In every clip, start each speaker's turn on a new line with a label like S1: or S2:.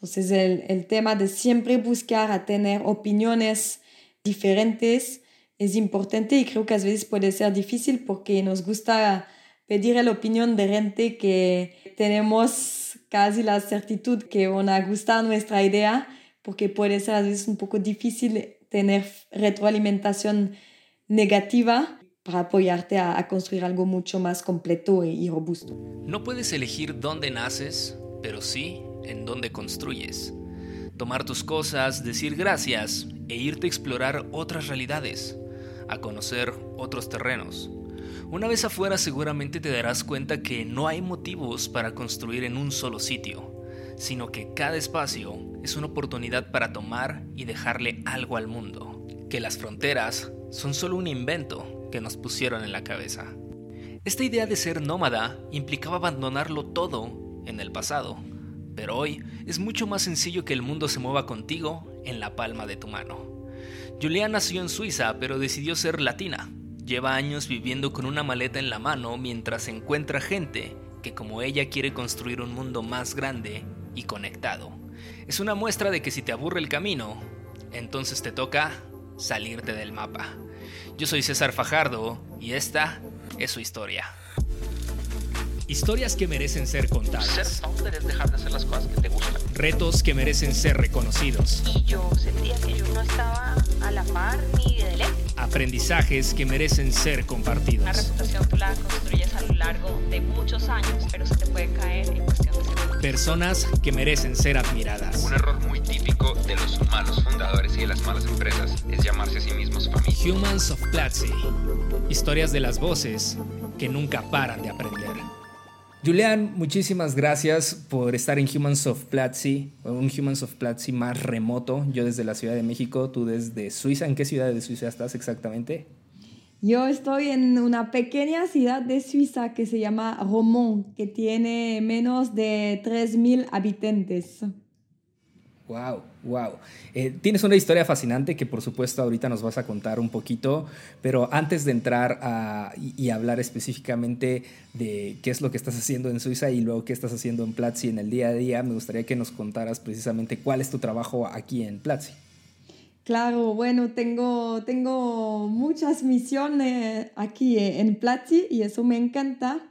S1: Entonces el, el tema de siempre buscar a tener opiniones diferentes es importante y creo que a veces puede ser difícil porque nos gusta pedir la opinión de gente que tenemos casi la certitud que van a nuestra idea, porque puede ser a veces un poco difícil tener retroalimentación negativa para apoyarte a, construir algo mucho más completo y robusto.
S2: No puedes elegir dónde naces, pero sí en dónde construyes. Tomar tus cosas, decir gracias e irte a explorar otras realidades a conocer otros terrenos. Una vez afuera seguramente te darás cuenta que no hay motivos para construir en un solo sitio, sino que cada espacio es una oportunidad para tomar y dejarle algo al mundo, que las fronteras son solo un invento que nos pusieron en la cabeza. Esta idea de ser nómada implicaba abandonarlo todo en el pasado, pero hoy es mucho más sencillo que el mundo se mueva contigo en la palma de tu mano. Julián nació en Suiza, pero decidió ser latina. Lleva años viviendo con una maleta en la mano mientras encuentra gente que como ella quiere construir un mundo más grande y conectado. Es una muestra de que si te aburre el camino, entonces te toca salirte del mapa. Yo soy César Fajardo y esta es su historia. Historias que merecen ser contadas.
S3: Ser founder es dejar de hacer las cosas que te gustan.
S2: Retos que merecen ser reconocidos.
S4: Y yo sentía que yo no estaba a la par ni de lejos.
S2: Aprendizajes que merecen ser compartidos.
S4: La reputación tú la construyes a lo largo de muchos años, pero se te puede caer en cuestión de segundos.
S2: Personas que merecen ser admiradas.
S3: Un error muy típico de los malos fundadores y de las malas empresas es llamarse a sí mismos familia.
S2: Humans of Platzi. Historias de las voces que nunca paran de aprender. Julian, muchísimas gracias por estar en Humans of Platzi, un Humans of Platzi más remoto. Yo desde la Ciudad de México, tú desde Suiza. ¿En qué ciudad de Suiza estás exactamente?
S1: Yo estoy en una pequeña ciudad de Suiza que se llama Romont, que tiene menos de 3.000 habitantes.
S2: Wow, wow. Eh, tienes una historia fascinante que por supuesto ahorita nos vas a contar un poquito, pero antes de entrar a, y, hablar específicamente de qué es lo que estás haciendo en Suiza y luego qué estás haciendo en Platzi en el día a día, me gustaría que nos contaras precisamente cuál es tu trabajo aquí en Platzi.
S1: Claro, bueno, tengo, tengo muchas misiones aquí en Platzi y eso me encanta.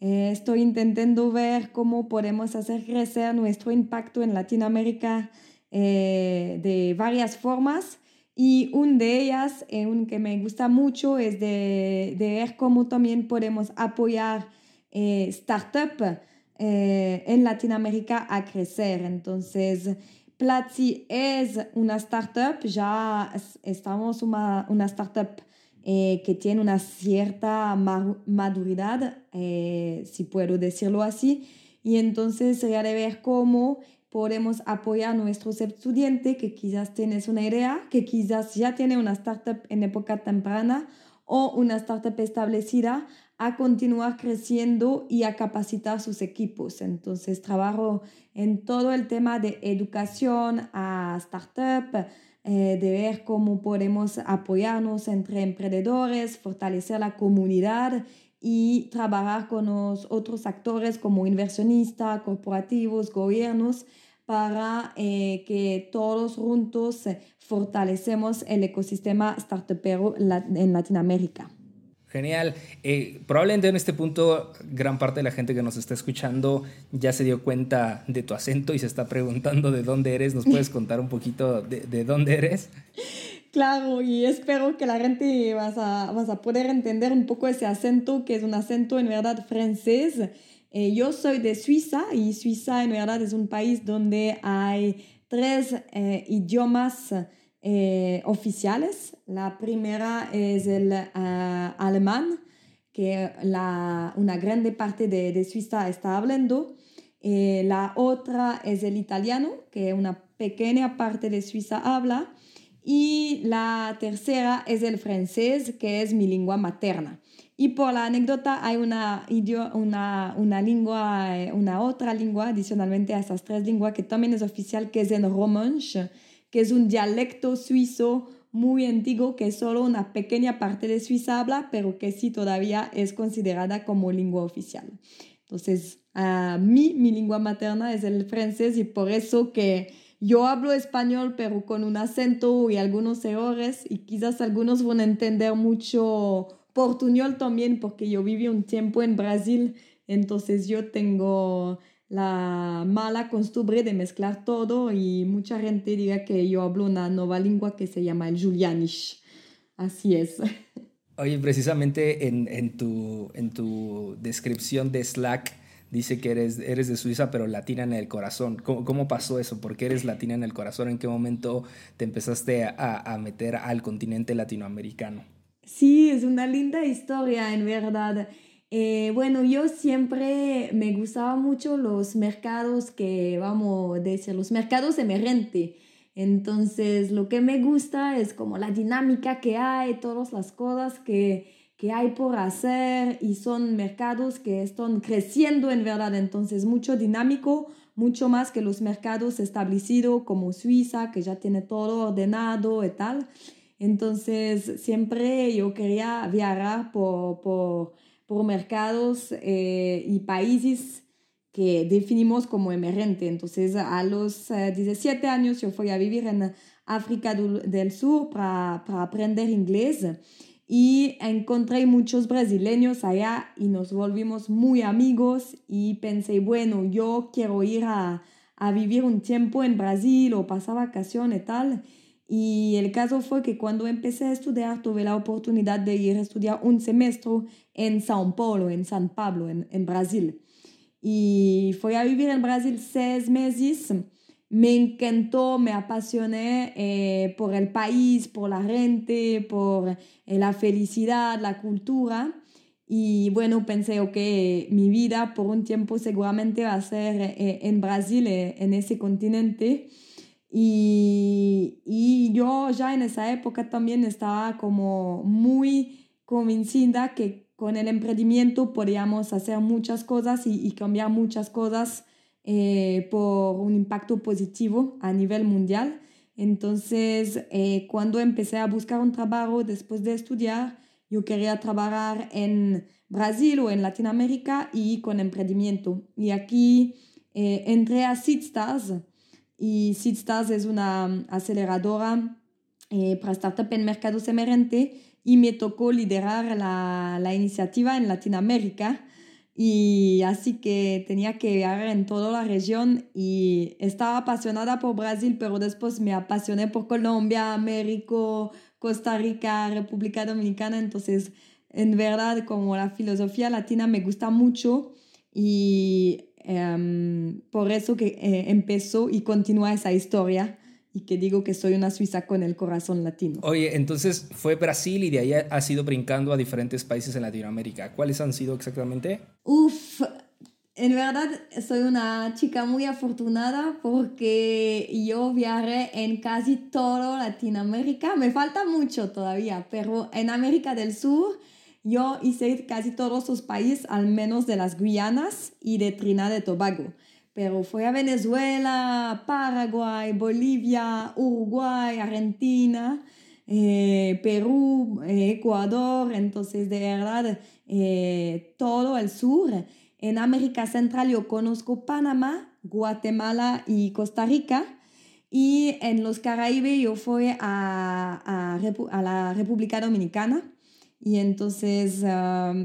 S1: Eh, estoy intentando ver cómo podemos hacer crecer nuestro impacto en Latinoamérica eh, de varias formas. Y una de ellas, eh, un que me gusta mucho, es de, ver cómo también podemos apoyar startups en Latinoamérica a crecer. Entonces, Platzi es una startup, ya estamos una, una startup eh, que tiene una cierta maduridad, eh, si puedo decirlo así, y entonces sería de ver cómo podemos apoyar a nuestros estudiantes que quizás tienes una idea, que quizás ya tiene una startup en época temprana o una startup establecida a continuar creciendo y a capacitar sus equipos. Entonces trabajo en todo el tema de educación a startup, eh, de ver cómo podemos apoyarnos entre emprendedores, fortalecer la comunidad y trabajar con los otros actores como inversionistas, corporativos, gobiernos, para eh, que todos juntos fortalecemos el ecosistema startupero en Latinoamérica.
S2: Genial. Eh, probablemente en este punto gran parte de la gente que nos está escuchando ya se dio cuenta de tu acento y se está preguntando de dónde eres. ¿Nos puedes contar un poquito de, dónde eres?
S1: Claro, y espero que la gente vas a, vas a poder entender un poco ese acento, que es un acento en verdad francés. Eh, yo soy de Suiza y Suiza en verdad es un país donde hay tres eh, idiomas eh, oficiales. La primera es el ah, alemán, que la, una grande parte de, de Suiza está hablando. Eh, la otra es el italiano, que una pequeña parte de Suiza habla. Y la tercera es el francés, que es mi lengua materna. Y por la anécdota hay una, una, una lengua, eh, una otra lengua adicionalmente a esas tres lenguas que también es oficial, que es el romanche, que es un dialecto suizo muy antiguo que solo una pequeña parte de Suiza habla, pero que sí todavía es considerada como lengua oficial. Entonces, a mí mi lengua materna es el francés y por eso que yo hablo español, pero con un acento y algunos errores y quizás algunos van a entender mucho portuñol también porque yo viví un tiempo en Brasil, entonces yo tengo la mala costumbre de mezclar todo y mucha gente diga que yo hablo una nueva lengua que se llama el Julianish. Así es.
S2: Oye, precisamente en, en, tu, en tu descripción de Slack dice que eres, eres de Suiza, pero latina en el corazón. ¿Cómo, ¿Cómo, pasó eso? ¿Por qué eres latina en el corazón? ¿En qué momento te empezaste a, a, meter al continente latinoamericano?
S1: Sí, es una linda historia, en verdad. Eh, bueno, yo siempre me gustaba mucho los mercados que, vamos a decir, los mercados emergentes. Entonces, lo que me gusta es como la dinámica que hay, todas las cosas que, que hay por hacer y son mercados que están creciendo en verdad, entonces mucho dinámico, mucho más que los mercados establecidos como Suiza, que ya tiene todo ordenado y tal. Entonces siempre yo quería viajar por, por, por mercados eh, y países que definimos como emergente. Entonces a los 17 eh, años yo fui a vivir en África del Sur para, para aprender inglés y encontré muchos brasileños allá y nos volvimos muy amigos y pensé, bueno, yo quiero ir a, a vivir un tiempo en Brasil o pasar vacaciones y tal. Y el caso fue que cuando empecé a estudiar tuve la oportunidad de ir a estudiar un semestre en São Paulo, en San Pablo, en, Brasil. Y fui a vivir en Brasil seis meses me encantó, me apasioné eh, por el país, por la gente, por eh, la felicidad, la cultura. Y bueno, pensé, ok, mi vida por un tiempo seguramente va a ser eh, en Brasil, en ese continente. Y, y, yo ya en esa época también estaba como muy convencida que con el emprendimiento podíamos hacer muchas cosas y, y cambiar muchas cosas eh, por un impacto positivo a nivel mundial. Entonces, eh, cuando empecé a buscar un trabajo después de estudiar, yo quería trabajar en Brasil o en Latinoamérica y con emprendimiento. Y aquí eh, entré a SeedStars y SeedStars es una aceleradora para startup en mercados emergentes y me tocó liderar la, la iniciativa en Latinoamérica y así que tenía que viajar en toda la región y estaba apasionada por Brasil, pero después me apasioné por Colombia, México, Costa Rica, República Dominicana, entonces en verdad como la filosofía latina me gusta mucho y em, por eso que eh, empezó y continúa esa historia y que digo que soy una suiza con el corazón latino.
S2: Oye, entonces fue Brasil y de ahí has ido brincando a diferentes países en Latinoamérica. ¿Cuáles han sido exactamente?
S1: Uf, en verdad soy una chica muy afortunada porque yo viajé en casi todo Latinoamérica. Me falta mucho todavía, pero en América del Sur yo hice casi todos los países, al menos de las Guyanas y de Trinidad y Tobago pero fue a Venezuela, Paraguay, Bolivia, Uruguay, Argentina, eh, Perú, eh, Ecuador, entonces de verdad eh, todo el sur. En América Central yo conozco Panamá, Guatemala y Costa Rica. Y en los Caraibes yo fui a, a la República Dominicana y entonces,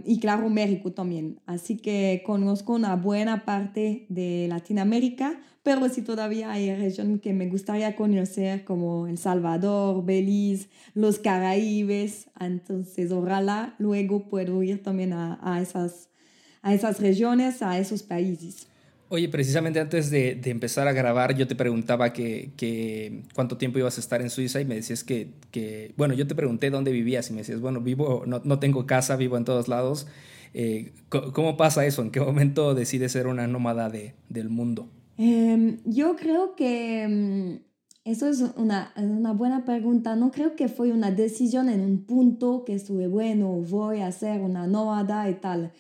S1: y claro, México también. Así que conozco una buena parte de Latinoamérica, pero sí todavía hay regiones que me gustaría conocer, como El Salvador, Belice, los Caraíbes. Entonces, ojalá luego puedo ir también a, a esas, a esas regiones, a esos países.
S2: Oye, precisamente antes de, empezar a grabar, yo te preguntaba que, cuánto tiempo ibas a estar en Suiza y me decías que, bueno, yo te pregunté dónde vivías y me decías, bueno, vivo, no, no tengo casa, vivo en todos lados. Eh, ¿Cómo pasa eso? ¿En qué momento decides ser una nómada de, del mundo?
S1: Eh, yo creo que mm, eso es una, una buena pregunta. No creo que fue una decisión en un punto que estuve, bueno, voy a ser una nómada y tal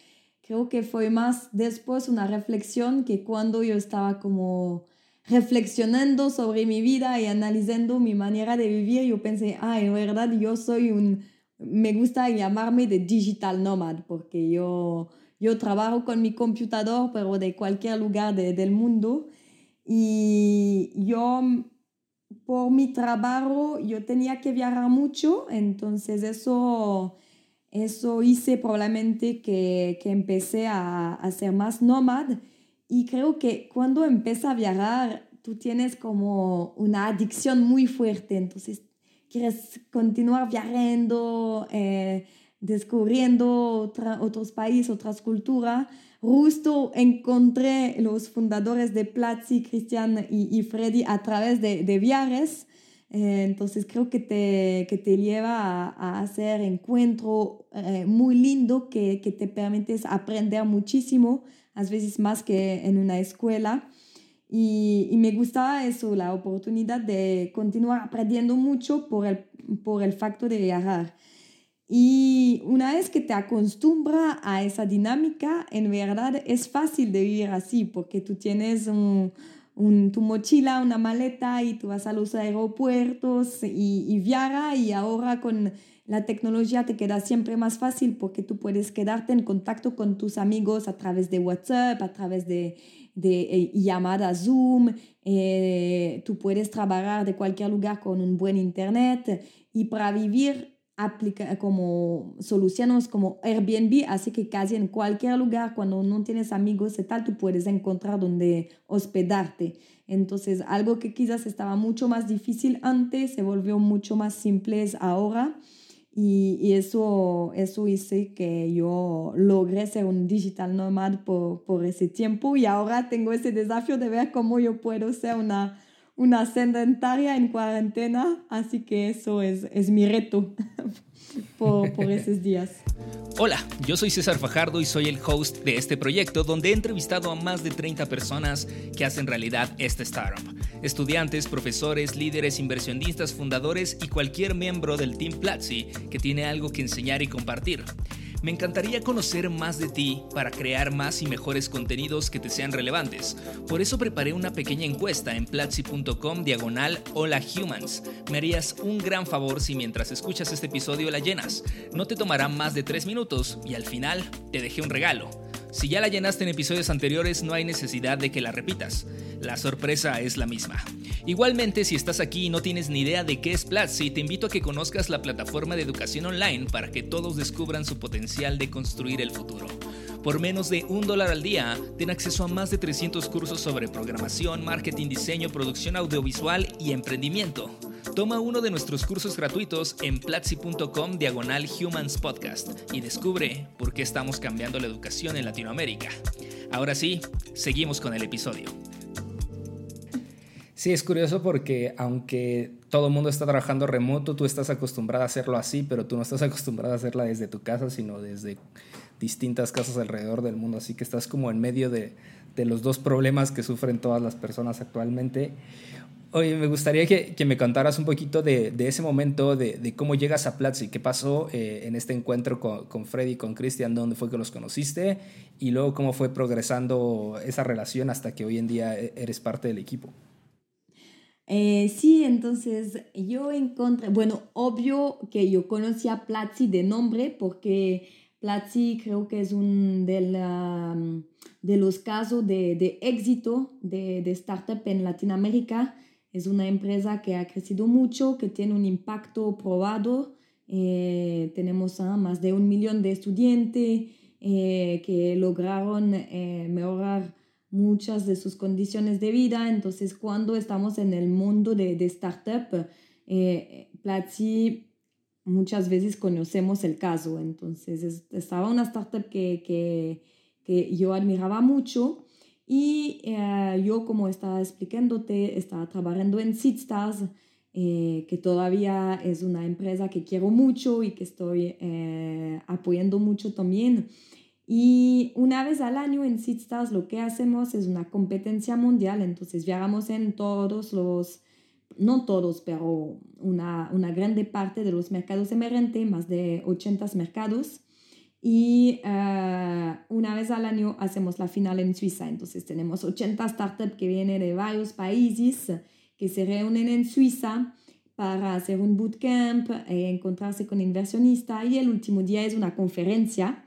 S1: creo que fue más después una reflexión que cuando yo estaba como reflexionando sobre mi vida y analizando mi manera de vivir, yo pensé, ah, en verdad yo soy un, me gusta llamarme de digital nomad, porque yo, yo trabajo con mi computador, pero de cualquier lugar del mundo. Y yo, por mi trabajo, yo tenía que viajar mucho, entonces eso, eso hice probablemente que, que empecé a, a ser más nómada. Y creo que cuando empieza a viajar, tú tienes como una adicción muy fuerte, entonces quieres continuar viajando, eh, descubriendo otros países, otras culturas. Justo encontré los fundadores de Platzi, Cristian y, Freddy a través de, de viajes. Eh, entonces creo que te, que te lleva a, hacer encuentro eh, muy lindo que, que te permite aprender muchísimo, a veces más que en una escuela. Y, y, me gustaba eso, la oportunidad de continuar aprendiendo mucho por el, por el facto de viajar. Y una vez que te acostumbras a esa dinámica, en verdad es fácil de vivir así, porque tú tienes un, un, tu mochila, una maleta y tú vas a los aeropuertos y, y viaja y ahora con la tecnología te queda siempre más fácil porque tú puedes quedarte en contacto con tus amigos a través de WhatsApp, a través de, de eh, llamada Zoom, eh, tú puedes trabajar de cualquier lugar con un buen internet y para vivir aplica como soluciones como Airbnb, así que casi en cualquier lugar cuando no tienes amigos y tal, tú puedes encontrar donde hospedarte. Entonces, algo que quizás estaba mucho más difícil antes se volvió mucho más simple ahora. Y, y, eso, eso hice que yo logré ser un digital nomad por, por ese tiempo y ahora tengo ese desafío de ver cómo yo puedo ser una, una sedentaria en cuarentena, así que eso es, es mi reto por, por esos días.
S5: Hola, yo soy César Fajardo y soy el host de este proyecto donde he entrevistado a más de 30 personas que hacen realidad este startup. Estudiantes, profesores, líderes, inversionistas, fundadores y cualquier miembro del Team Platzi que tiene algo que enseñar y compartir. Me encantaría conocer más de ti para crear más y mejores contenidos que te sean relevantes. Por eso preparé una pequeña encuesta en platzi.com diagonal Hola Humans. Me harías un gran favor si mientras escuchas este episodio la llenas. No te tomará más de 3 minutos y al final te dejé un regalo. Si ya la llenaste en episodios anteriores, no hay necesidad de que la repitas. La sorpresa es la misma. Igualmente, si estás aquí y no tienes ni idea de qué es Platzi, te invito a que conozcas la plataforma de educación online para que todos descubran su potencial de construir el futuro. Por menos de un dólar al día, ten acceso a más de 300 cursos sobre programación, marketing, diseño, producción audiovisual y emprendimiento. Toma uno de nuestros cursos gratuitos en platzi.com diagonal Humans Podcast y descubre por qué estamos cambiando la educación en Latinoamérica. Ahora sí, seguimos con el episodio.
S2: Sí, es curioso porque aunque todo el mundo está trabajando remoto, tú estás acostumbrada a hacerlo así, pero tú no estás acostumbrada a hacerla desde tu casa, sino desde distintas casas alrededor del mundo. Así que estás como en medio de, de los dos problemas que sufren todas las personas actualmente. Oye, me gustaría que, que, me contaras un poquito de, de ese momento, de, de, cómo llegas a Platzi, qué pasó eh, en este encuentro con, con Freddy con Cristian, dónde fue que los conociste y luego cómo fue progresando esa relación hasta que hoy en día e, eres parte del equipo.
S1: Eh, sí, entonces yo encontré, bueno, obvio que yo conocí a Platzi de nombre porque Platzi creo que es un de, la, de los casos de, de éxito de, de startup en Latinoamérica es una empresa que ha crecido mucho, que tiene un impacto probado. Eh, tenemos más de un millón de estudiantes eh, que lograron eh, mejorar muchas de sus condiciones de vida. Entonces, cuando estamos en el mundo de, de startup, Platzi muchas veces conocemos el caso. Entonces, estaba una startup que, que, que yo admiraba mucho y eh, yo, como estaba explicándote, estaba trabajando en SeedStars, eh, que todavía es una empresa que quiero mucho y que estoy eh, apoyando mucho también. Y una vez al año en SeedStars lo que hacemos es una competencia mundial, entonces viajamos en todos los, no todos, pero una, una grande parte de los mercados emergentes, más de 80 mercados y uh, una vez al año hacemos la final en Suiza. Entonces tenemos 80 startups que vienen de varios países que se reúnen en Suiza para hacer un bootcamp, eh, encontrarse con inversionistas y el último día es una conferencia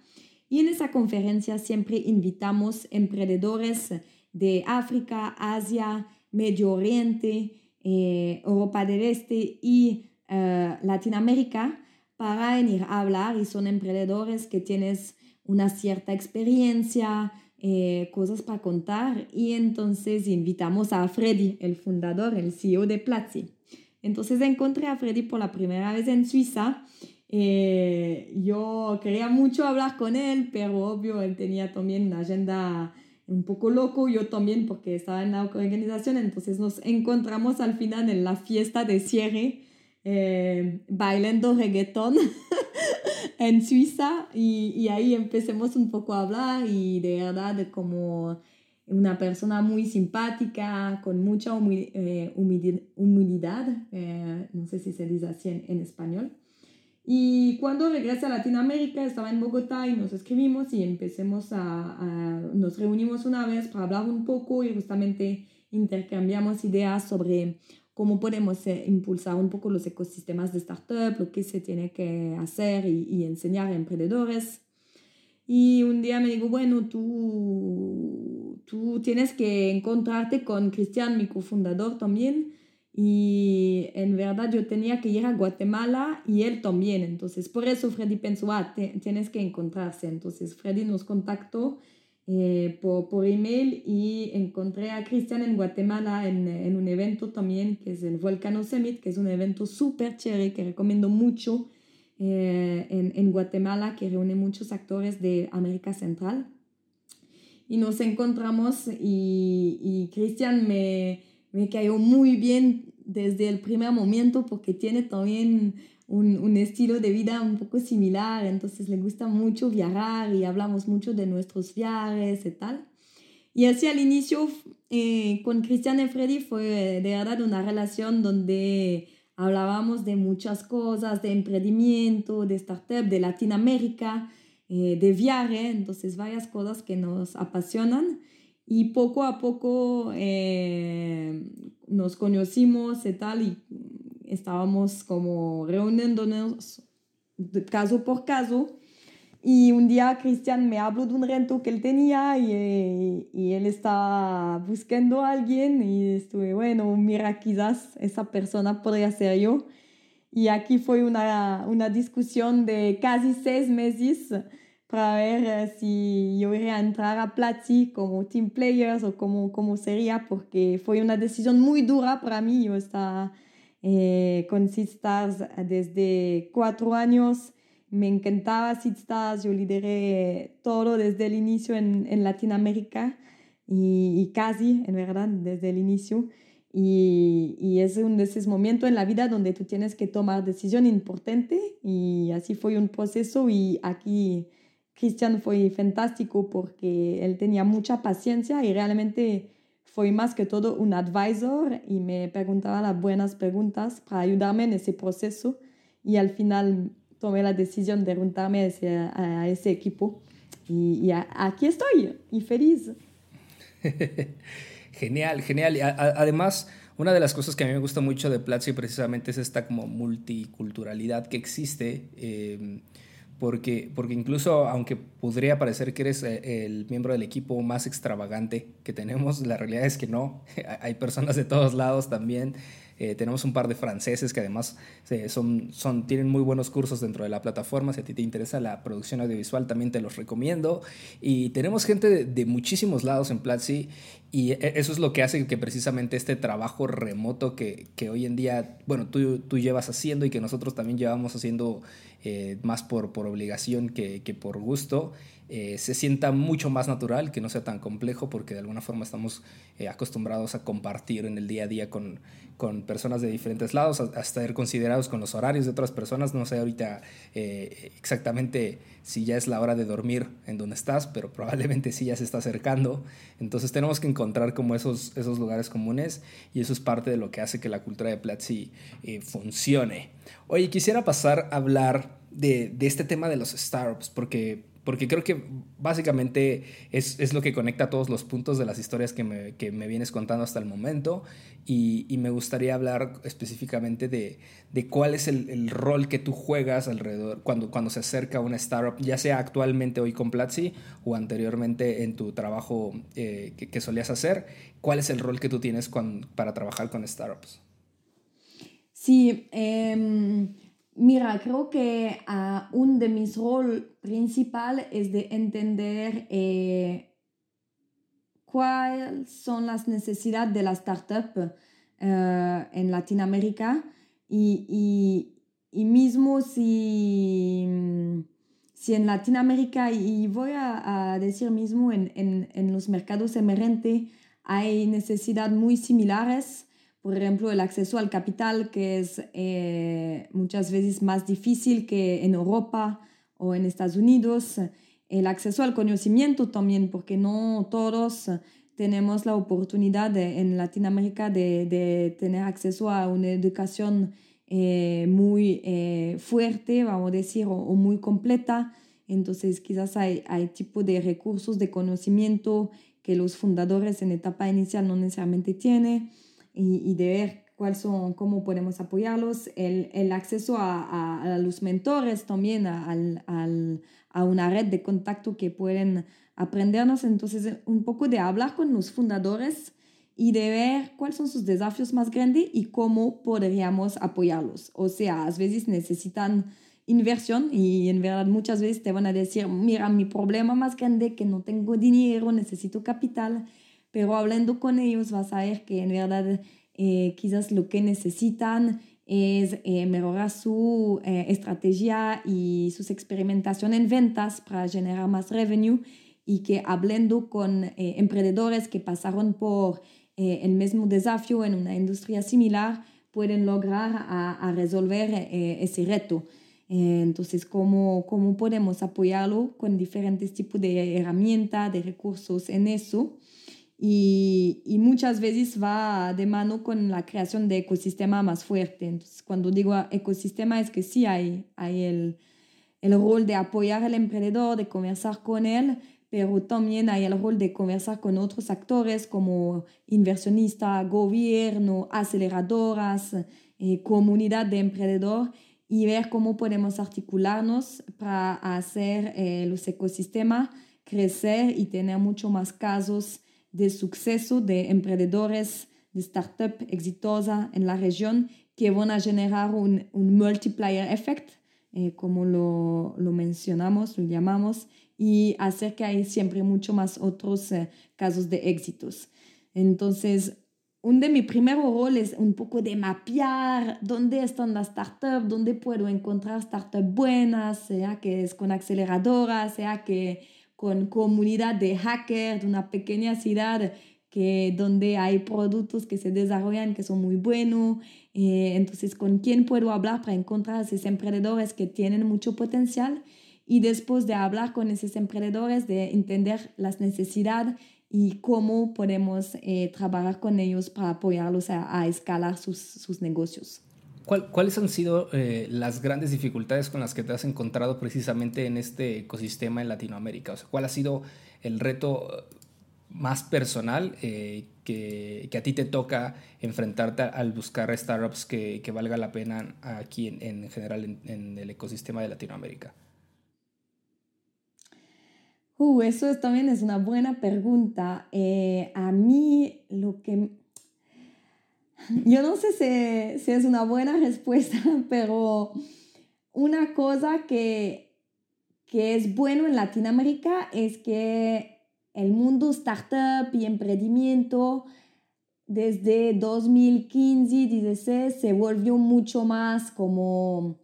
S1: Y en esa conferencia siempre invitamos emprendedores de África, Asia, Medio Oriente, eh, Europa del Este y eh, Latinoamérica para venir a hablar y son emprendedores que tienes una cierta experiencia, eh, cosas para contar y entonces invitamos a Freddy, el fundador, el CEO de Platzi. Entonces encontré a Freddy por la primera vez en Suiza. Eh, yo quería mucho hablar con él, pero obvio, él tenía también una agenda un poco loco, yo también porque estaba en la organización, entonces nos encontramos al final en la fiesta de cierre eh, bailando reggaetón en Suiza y, y, ahí empecemos un poco a hablar y de verdad como una persona muy simpática, con mucha eh, humildad, eh, no sé si se dice así en, español. Y cuando regresé a Latinoamérica, estaba en Bogotá y nos escribimos y empecemos a, a, nos reunimos una vez para hablar un poco y justamente intercambiamos ideas sobre cómo podemos eh, impulsar un poco los ecosistemas de startup, lo que se tiene que hacer y, enseñar a emprendedores. Y un día me digo, bueno, tú, tú tienes que encontrarte con Cristian, mi cofundador también. Y en verdad yo tenía que ir a Guatemala y él también. Entonces, por eso Freddy pensó, ah, tienes que encontrarse. Entonces, Freddy nos contactó eh, por, por, email y encontré a Cristian en Guatemala en, en, un evento también que es el Volcano Summit, que es un evento súper chévere que recomiendo mucho eh, en, en, Guatemala, que reúne muchos actores de América Central. Y nos encontramos y, y Cristian me, me cayó muy bien desde el primer momento porque tiene también un, un, estilo de vida un poco similar, entonces le gusta mucho viajar y hablamos mucho de nuestros viajes y tal. Y así al inicio eh, con Cristian y Freddy fue de verdad una relación donde hablábamos de muchas cosas, de emprendimiento, de startup, de Latinoamérica, eh, de viaje, entonces varias cosas que nos apasionan. Y poco a poco eh, nos conocimos y tal, y estábamos como reuniéndonos caso por caso. Y un día Cristian me habló de un reto que él tenía y, y, él estaba buscando a alguien y estuve, bueno, mira, quizás esa persona podría ser yo. Y aquí fue una, una discusión de casi seis meses para ver eh, si yo iría a entrar a Platzi como team players o cómo, cómo sería, porque fue una decisión muy dura para mí. Yo estaba eh, con Seedstars desde cuatro años. Me encantaba Seedstars, yo lideré todo desde el inicio en, en Latinoamérica y, y, casi, en verdad, desde el inicio. Y, y, es un de esos momentos en la vida donde tú tienes que tomar decisión importante y así fue un proceso y aquí Cristian fue fantástico porque él tenía mucha paciencia y realmente fue más que todo un advisor y me preguntaba las buenas preguntas para ayudarme en ese proceso y al final tomé la decisión de juntarme a ese, a ese equipo y, y aquí estoy y feliz.
S2: genial, genial. Y además, una de las cosas que a mí me gusta mucho de Platzi precisamente es esta como multiculturalidad que existe. Eh, porque, porque incluso aunque podría parecer que eres eh, el miembro del equipo más extravagante que tenemos, la realidad es que no, hay personas de todos lados también eh, tenemos un par de franceses que además eh, son, tienen muy buenos cursos dentro de la plataforma. Si a ti te interesa la producción audiovisual, también te los recomiendo. Y tenemos gente de, muchísimos lados en Platzi y e, eso es lo que hace que precisamente este trabajo remoto que, que hoy en día, bueno, tú, tú, llevas haciendo y que nosotros también llevamos haciendo eh, más por, por obligación que, que por gusto, eh, se sienta mucho más natural, que no sea tan complejo, porque de alguna forma estamos eh, acostumbrados a compartir en el día a día con, con personas de diferentes lados, a, estar considerados con los horarios de otras personas. No sé ahorita eh, exactamente si ya es la hora de dormir en donde estás, pero probablemente sí ya se está acercando. Entonces tenemos que encontrar como esos, esos lugares comunes y eso es parte de lo que hace que la cultura de Platzi funcione. Oye, quisiera pasar a hablar de, de este tema de los startups, porque porque creo que básicamente es, es, lo que conecta todos los puntos de las historias que me, que me vienes contando hasta el momento y, y me gustaría hablar específicamente de, de cuál es el, rol que tú juegas alrededor cuando, cuando se acerca una startup, ya sea actualmente hoy con Platzi o anteriormente en tu trabajo eh, que, que, solías hacer, cuál es el rol que tú tienes para trabajar con startups.
S1: Sí, eh, Mira, creo que uh, un de mis roles principales es de entender eh, cuáles son las necesidades de la startup uh, en Latinoamérica. Y, y, mismo si, si en Latinoamérica, y voy a, a decir mismo en, en, en los mercados emergentes, hay necesidades muy similares por ejemplo, el acceso al capital, que es eh, muchas veces más difícil que en Europa o en Estados Unidos. El acceso al conocimiento también, porque no todos tenemos la oportunidad en Latinoamérica de, de, tener acceso a una educación eh, muy eh, fuerte, vamos a decir, o, o, muy completa. Entonces, quizás hay, hay tipo de recursos de conocimiento que los fundadores en etapa inicial no necesariamente tienen y, de ver cuáles son, cómo podemos apoyarlos, el, el acceso a, a, los mentores también, a, a, una red de contacto que pueden aprendernos. Entonces, un poco de hablar con los fundadores y de ver cuáles son sus desafíos más grandes y cómo podríamos apoyarlos. O sea, a veces necesitan inversión y en verdad muchas veces te van a decir, mira, mi problema más grande es que no tengo dinero, necesito capital pero hablando con ellos vas a ver que en verdad eh, quizás lo que necesitan es eh, mejorar su eh, estrategia y sus experimentaciones en ventas para generar más revenue y que hablando con emprendedores que pasaron por el mismo desafío en una industria similar pueden lograr a, a resolver ese reto. Entonces, ¿cómo, ¿cómo podemos apoyarlo con diferentes tipos de herramientas, de recursos en eso? Y, y, muchas veces va de mano con la creación de ecosistema más fuerte. Entonces, cuando digo ecosistema es que sí hay, hay el, el rol de apoyar al emprendedor, de conversar con él, pero también hay el rol de conversar con otros actores como inversionista, gobierno, aceleradoras, eh, comunidad de emprendedor y ver cómo podemos articularnos para hacer eh, los ecosistemas crecer y tener mucho más casos de suceso de emprendedores de startup exitosa en la región que van a generar un, un multiplier effect, eh, como lo, lo, mencionamos, lo llamamos, y hacer que hay siempre mucho más otros eh, casos de éxitos. Entonces, un de mis primeros roles es un poco de mapear dónde están las startups, dónde puedo encontrar startups buenas, sea que es con aceleradoras, sea que con comunidad de hackers de una pequeña ciudad que, donde hay productos que se desarrollan que son muy buenos. Eh, entonces, ¿con quién puedo hablar para encontrar a esos emprendedores que tienen mucho potencial? Y después de hablar con esos emprendedores, de entender las necesidades y cómo podemos eh, trabajar con ellos para apoyarlos a, a escalar sus, sus negocios.
S2: ¿Cuáles han sido eh, las grandes dificultades con las que te has encontrado precisamente en este ecosistema en Latinoamérica? O sea, ¿cuál ha sido el reto eh, más personal eh, que, que, a ti te toca enfrentarte al buscar startups que, valga la pena aquí en, en general en, en, el ecosistema de Latinoamérica?
S1: Uh, eso es, también es una buena pregunta. Eh, a mí lo que yo no sé si, si, es una buena respuesta, pero una cosa que, que es bueno en Latinoamérica es que el mundo startup y emprendimiento desde 2015 16 se volvió mucho más como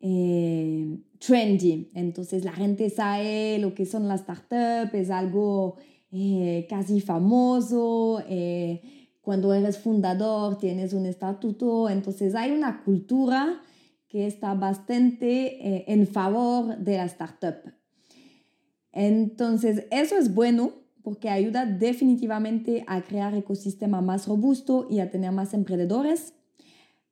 S1: eh, trendy. Entonces la gente sabe lo que son las startups, es algo eh, casi famoso. Eh, cuando eres fundador tienes un estatuto, entonces hay una cultura que está bastante eh, en favor de la startup. Entonces, eso es bueno porque ayuda definitivamente a crear ecosistema más robusto y a tener más emprendedores.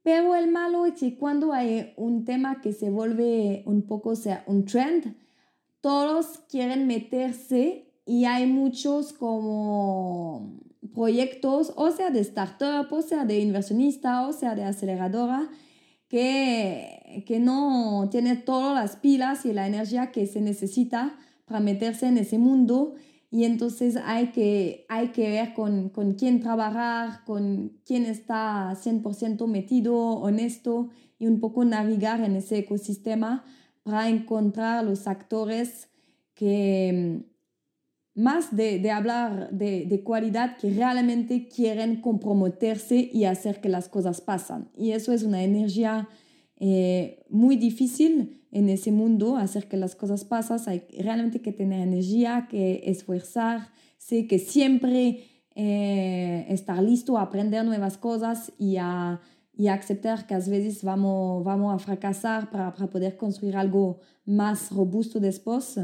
S1: Pero el malo es que cuando hay un tema que se vuelve un poco sea, un trend, todos quieren meterse y hay muchos como proyectos, o sea, de startup, o sea, de inversionista, o sea, de aceleradora, que, que no tiene todas las pilas y la energía que se necesita para meterse en ese mundo. Y entonces hay que, hay que ver con, con quién trabajar, con quién está 100% metido, honesto y un poco navegar en ese ecosistema para encontrar los actores que más de, de hablar de, de, cualidad que realmente quieren comprometerse y hacer que las cosas pasan. Y eso es una energía eh, muy difícil en ese mundo, hacer que las cosas pasen. Hay realmente que tener energía, que esforzarse, que siempre eh, estar listo a aprender nuevas cosas y a, y aceptar que a veces vamos, vamos a fracasar para, para poder construir algo más robusto después.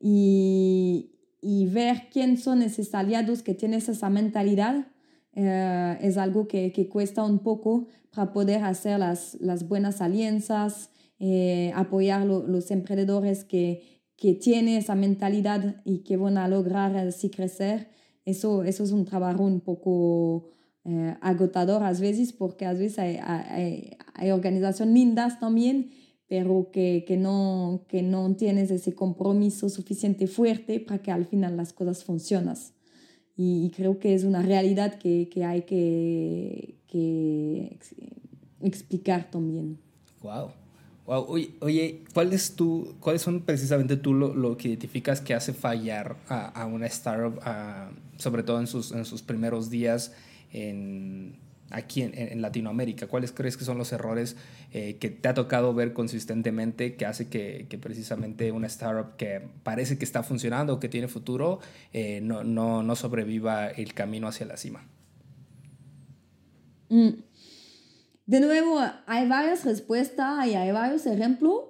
S1: Y, y ver quién son esos aliados que tienen esa mentalidad eh, es algo que, que, cuesta un poco para poder hacer las, las buenas alianzas, eh, apoyar los emprendedores que, que tienen esa mentalidad y que van a lograr así crecer. Eso, eso es un trabajo un poco eh, agotador a veces porque a veces hay, hay, hay organizaciones lindas también pero que, que, no, que no tienes ese compromiso suficiente fuerte para que al final las cosas funcionen. Y, creo que es una realidad que, que hay que, que, explicar también.
S2: Wow. Wow. Oye, oye ¿cuál ¿cuáles son precisamente tú lo, lo, que identificas que hace fallar a, a una startup, a, sobre todo en sus, en sus primeros días en aquí en, Latinoamérica? ¿Cuáles crees que son los errores eh, que te ha tocado ver consistentemente que hace que, precisamente una startup que parece que está funcionando o que tiene futuro eh, no, no, no, sobreviva el camino hacia la cima?
S1: Mm. De nuevo, hay varias respuestas y hay varios ejemplos.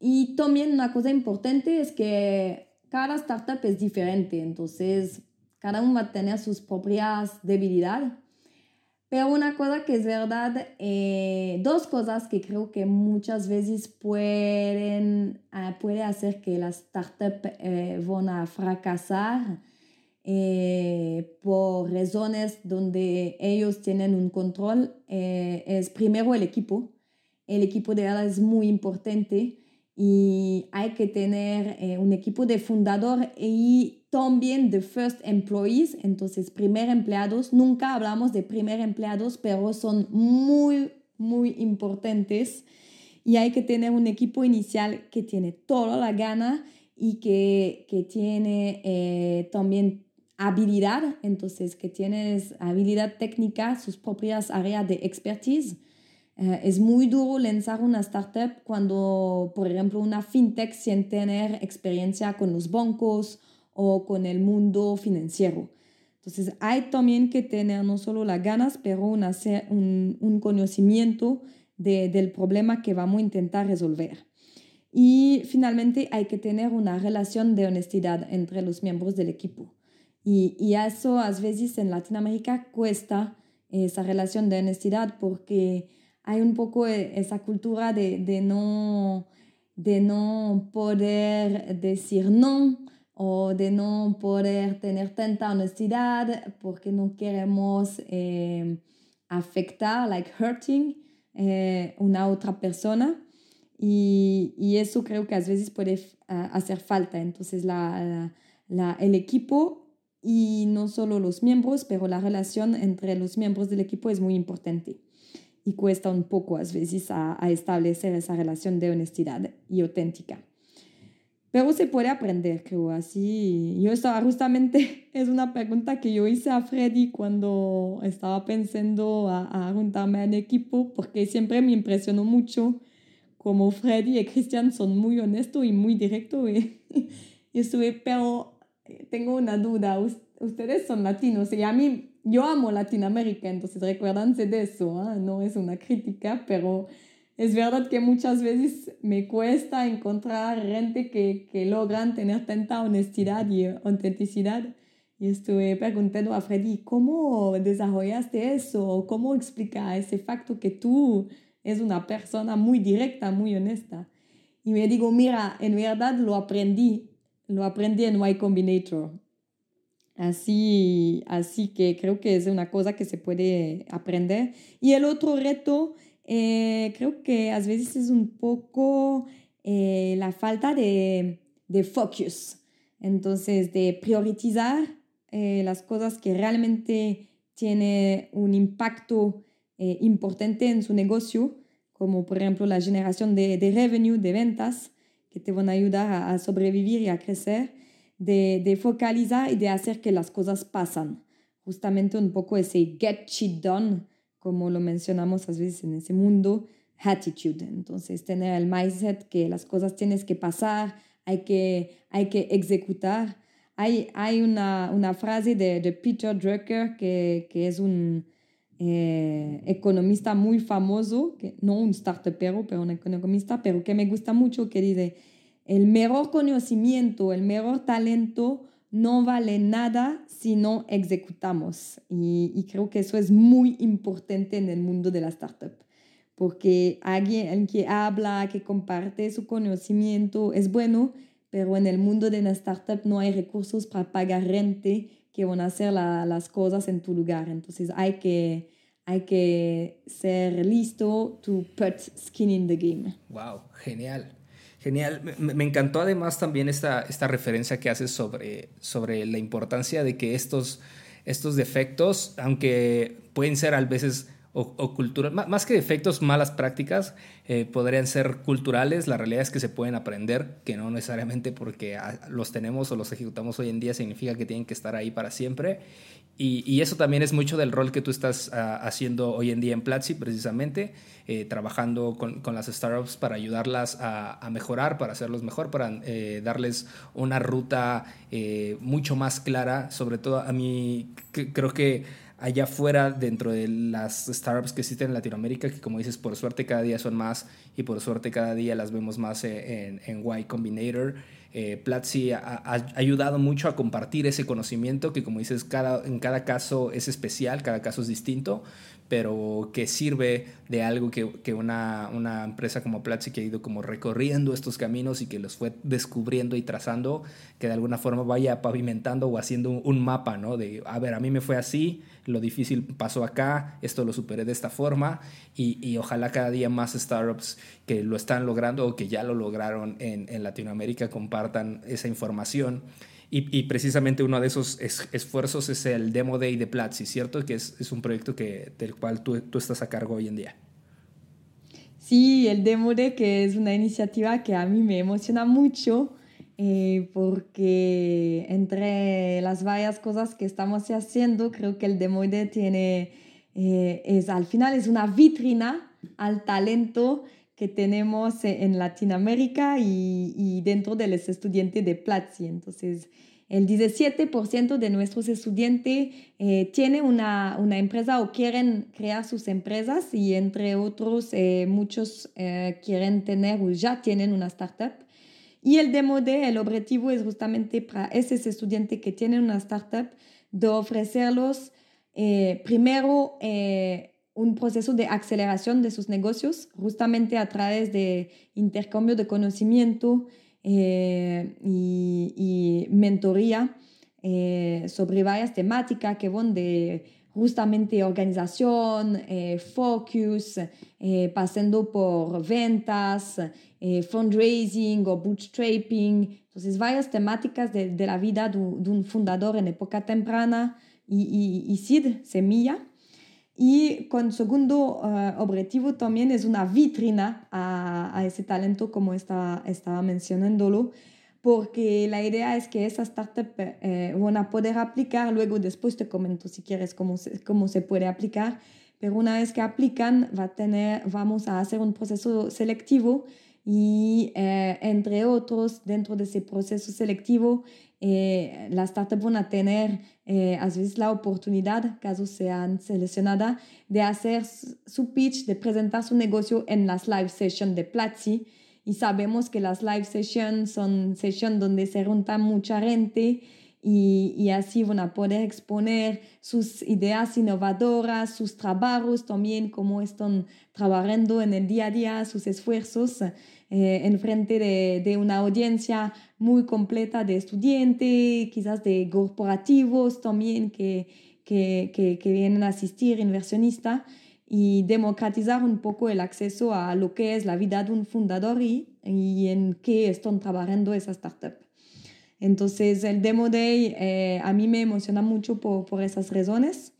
S1: Y también una cosa importante es que cada startup es diferente, entonces cada uno va a tener sus propias debilidades pero una cosa que es verdad, eh, dos cosas que creo que muchas veces pueden uh, puede hacer que las startups eh, van a fracasar eh, por razones donde ellos tienen un control. Eh, es primero el equipo. El equipo de verdad es muy importante y hay que tener un equipo de fundador y también de first employees, entonces primer empleados. Nunca hablamos de primer empleados, pero son muy, muy importantes. Y hay que tener un equipo inicial que tiene toda la gana y que, que tiene eh, también habilidad, entonces que tienes habilidad técnica, sus propias áreas de expertise. Eh, es muy duro lanzar una startup cuando, por ejemplo, una fintech sin tener experiencia con los bancos o con el mundo financiero. Entonces, hay también que tener no solo las ganas, pero un, un, conocimiento de, del problema que vamos a intentar resolver. Y finalmente, hay que tener una relación de honestidad entre los miembros del equipo. Y, y eso a veces en Latinoamérica cuesta esa relación de honestidad porque hay un poco e, esa cultura de, de, no, de no poder decir no o de no poder tener tanta honestidad porque no queremos eh, afectar, like hurting eh, una otra persona. Y, y, eso creo que a veces puede hacer falta. Entonces, la, la, el equipo y no solo los miembros, pero la relación entre los miembros del equipo es muy importante y cuesta un poco a veces a, establecer esa relación de honestidad y auténtica. Pero se puede aprender, creo, así. Yo estaba justamente, es una pregunta que yo hice a Freddy cuando estaba pensando a, a juntarme en equipo, porque siempre me impresionó mucho como Freddy y Cristian son muy honestos y muy directos. Y, y estuve, pero eh, tengo una duda, ustedes son latinos y a mí yo amo Latinoamérica, entonces recuérdense de eso, ¿ah? no es una crítica, pero es verdad que muchas veces me cuesta encontrar gente que, que logran tener tanta honestidad y autenticidad. Y estuve preguntando a Freddy, ¿cómo desarrollaste eso? ¿Cómo explica ese facto que tú es una persona muy directa, muy honesta? Y me digo, mira, en verdad lo aprendí lo aprendí en Y Combinator. Así, así que creo que es una cosa que se puede aprender. Y el otro reto, eh, creo que a veces es un poco eh, la falta de, de focus. Entonces, de priorizar eh, las cosas que realmente tienen un impacto importante en su negocio, como por ejemplo la generación de, de revenue, de ventas, que te van a ayudar a, a sobrevivir y a crecer de, de, focalizar y de hacer que las cosas pasan. Justamente un poco ese get shit done, como lo mencionamos a veces en ese mundo, attitude. Entonces, tener el mindset que las cosas tienes que pasar, hay que, hay que ejecutar. Hay, hay una, una frase de, de, Peter Drucker, que, que es un eh, economista muy famoso, que, no un startupero, pero un economista, pero que me gusta mucho, que dice, el mejor conocimiento, el mejor talento no vale nada si no ejecutamos. Y, creo que eso es muy importante en el mundo de la startup, porque alguien que habla, que comparte su conocimiento es bueno, pero en el mundo de la startup no hay recursos para pagar gente que van a hacer las cosas en tu lugar. Entonces hay que, hay que ser listo to put skin in the game.
S2: Wow, genial. Genial. Me, encantó además también esta, esta referencia que haces sobre, sobre la importancia de que estos, estos defectos, aunque pueden ser a veces o, cultural, más que defectos, malas prácticas, eh, podrían ser culturales. La realidad es que se pueden aprender, que no necesariamente porque los tenemos o los ejecutamos hoy en día significa que tienen que estar ahí para siempre. Y, eso también es mucho del rol que tú estás ah, haciendo hoy en día en Platzi, precisamente, eh, trabajando con, las startups para ayudarlas a, mejorar, para hacerlos mejor, para eh, darles una ruta mucho más clara. Sobre todo a mí creo que allá afuera dentro de las startups que existen en Latinoamérica, que como dices, por suerte cada día son más y por suerte cada día las vemos más en, en Y Combinator. Eh, Platzi ha, ayudado mucho a compartir ese conocimiento que como dices, cada, en cada caso es especial, cada caso es distinto, pero que sirve de algo que, que una, una, empresa como Platzi que ha ido como recorriendo estos caminos y que los fue descubriendo y trazando, que de alguna forma vaya pavimentando o haciendo un, mapa, ¿no? De, a ver, a mí me fue así, lo difícil pasó acá, esto lo superé de esta forma y, y ojalá cada día más startups que lo están logrando o que ya lo lograron en, en Latinoamérica compartan esa información y, precisamente uno de esos esfuerzos es el Demo Day de Platzi, ¿cierto? Que es, es un proyecto que, del cual tú, tú, estás a cargo hoy en día.
S1: Sí, el Demo Day, que es una iniciativa que a mí me emociona mucho, eh, porque entre las varias cosas que estamos haciendo, creo que el Demo Day tiene, eh, es, al final es una vitrina al talento que tenemos en Latinoamérica y, y dentro de los estudiantes de Platzi. Entonces, el 17% de nuestros estudiantes eh, tienen una, una, empresa o quieren crear sus empresas y entre otros eh, muchos eh, quieren tener o ya tienen una startup. Y el Demo Day, el objetivo es justamente para esos estudiantes que tienen una startup de ofrecerlos primero un proceso de aceleración de sus negocios, justamente a través de intercambio de conocimiento eh, y, mentoría eh, sobre varias temáticas que van de justamente organización, eh, focus, pasando por ventas, fundraising o bootstrapping. Entonces, varias temáticas de, de la vida de, un fundador en época temprana y, y, semilla. Y con segundo uh, objetivo también es una vitrina a, a ese talento como está, estaba mencionándolo, porque la idea es que esas startups eh, van a poder aplicar, luego después te comento si quieres cómo se, cómo se puede aplicar, pero una vez que aplican va a tener, vamos a hacer un proceso selectivo y eh, entre otros dentro de ese proceso selectivo eh, las startups van a tener eh, a veces la oportunidad, caso sean seleccionadas, de hacer su pitch, de presentar su negocio en las live sessions de Platzi. Y sabemos que las live sessions son sessions donde se junta mucha gente y, y, así van a poder exponer sus ideas innovadoras, sus trabajos también, cómo están trabajando en el día a día, sus esfuerzos eh, en frente de, de, una audiencia muy completa de estudiantes, quizás de corporativos también que, que, que, que vienen a asistir, inversionistas y democratizar un poco el acceso a lo que es la vida de un fundador y, y en qué están trabajando esa startup. Entonces el Demo Day eh, a mí me emociona mucho por, por, esas razones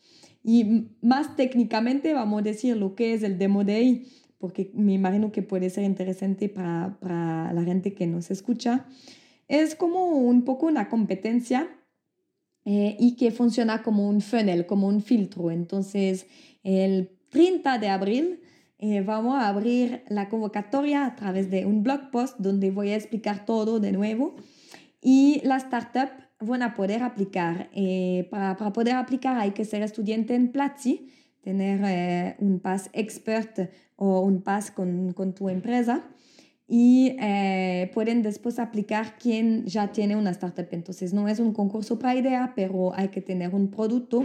S1: y más técnicamente vamos a decir lo que es el Demo Day porque me imagino que puede ser interesante para, para la gente que nos escucha. Es como un poco una competencia eh, y que funciona como un funnel, como un filtro. Entonces el 30 de abril eh, vamos a abrir la convocatoria a través de un blog post donde voy a explicar todo de nuevo y las startups van a poder aplicar. Eh, para, para, poder aplicar hay que ser estudiante en Platzi, tener eh, un PAS expert o un PAS con, con tu empresa y eh, pueden después aplicar quien ya tiene una startup. Entonces no es un concurso para idea, pero hay que tener un producto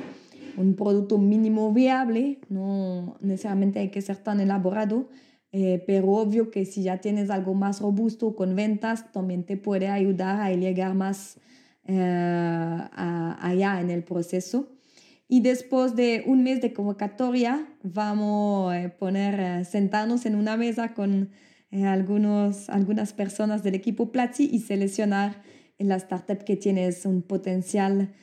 S1: un producto mínimo viable, no necesariamente hay que ser tan elaborado, eh, pero obvio que si ya tienes algo más robusto con ventas, también te puede ayudar a llegar más eh, allá en el proceso. Y después de un mes de convocatoria, vamos a poner, sentarnos en una mesa con eh, algunos, algunas personas del equipo Platzi y seleccionar la startup que tienes un potencial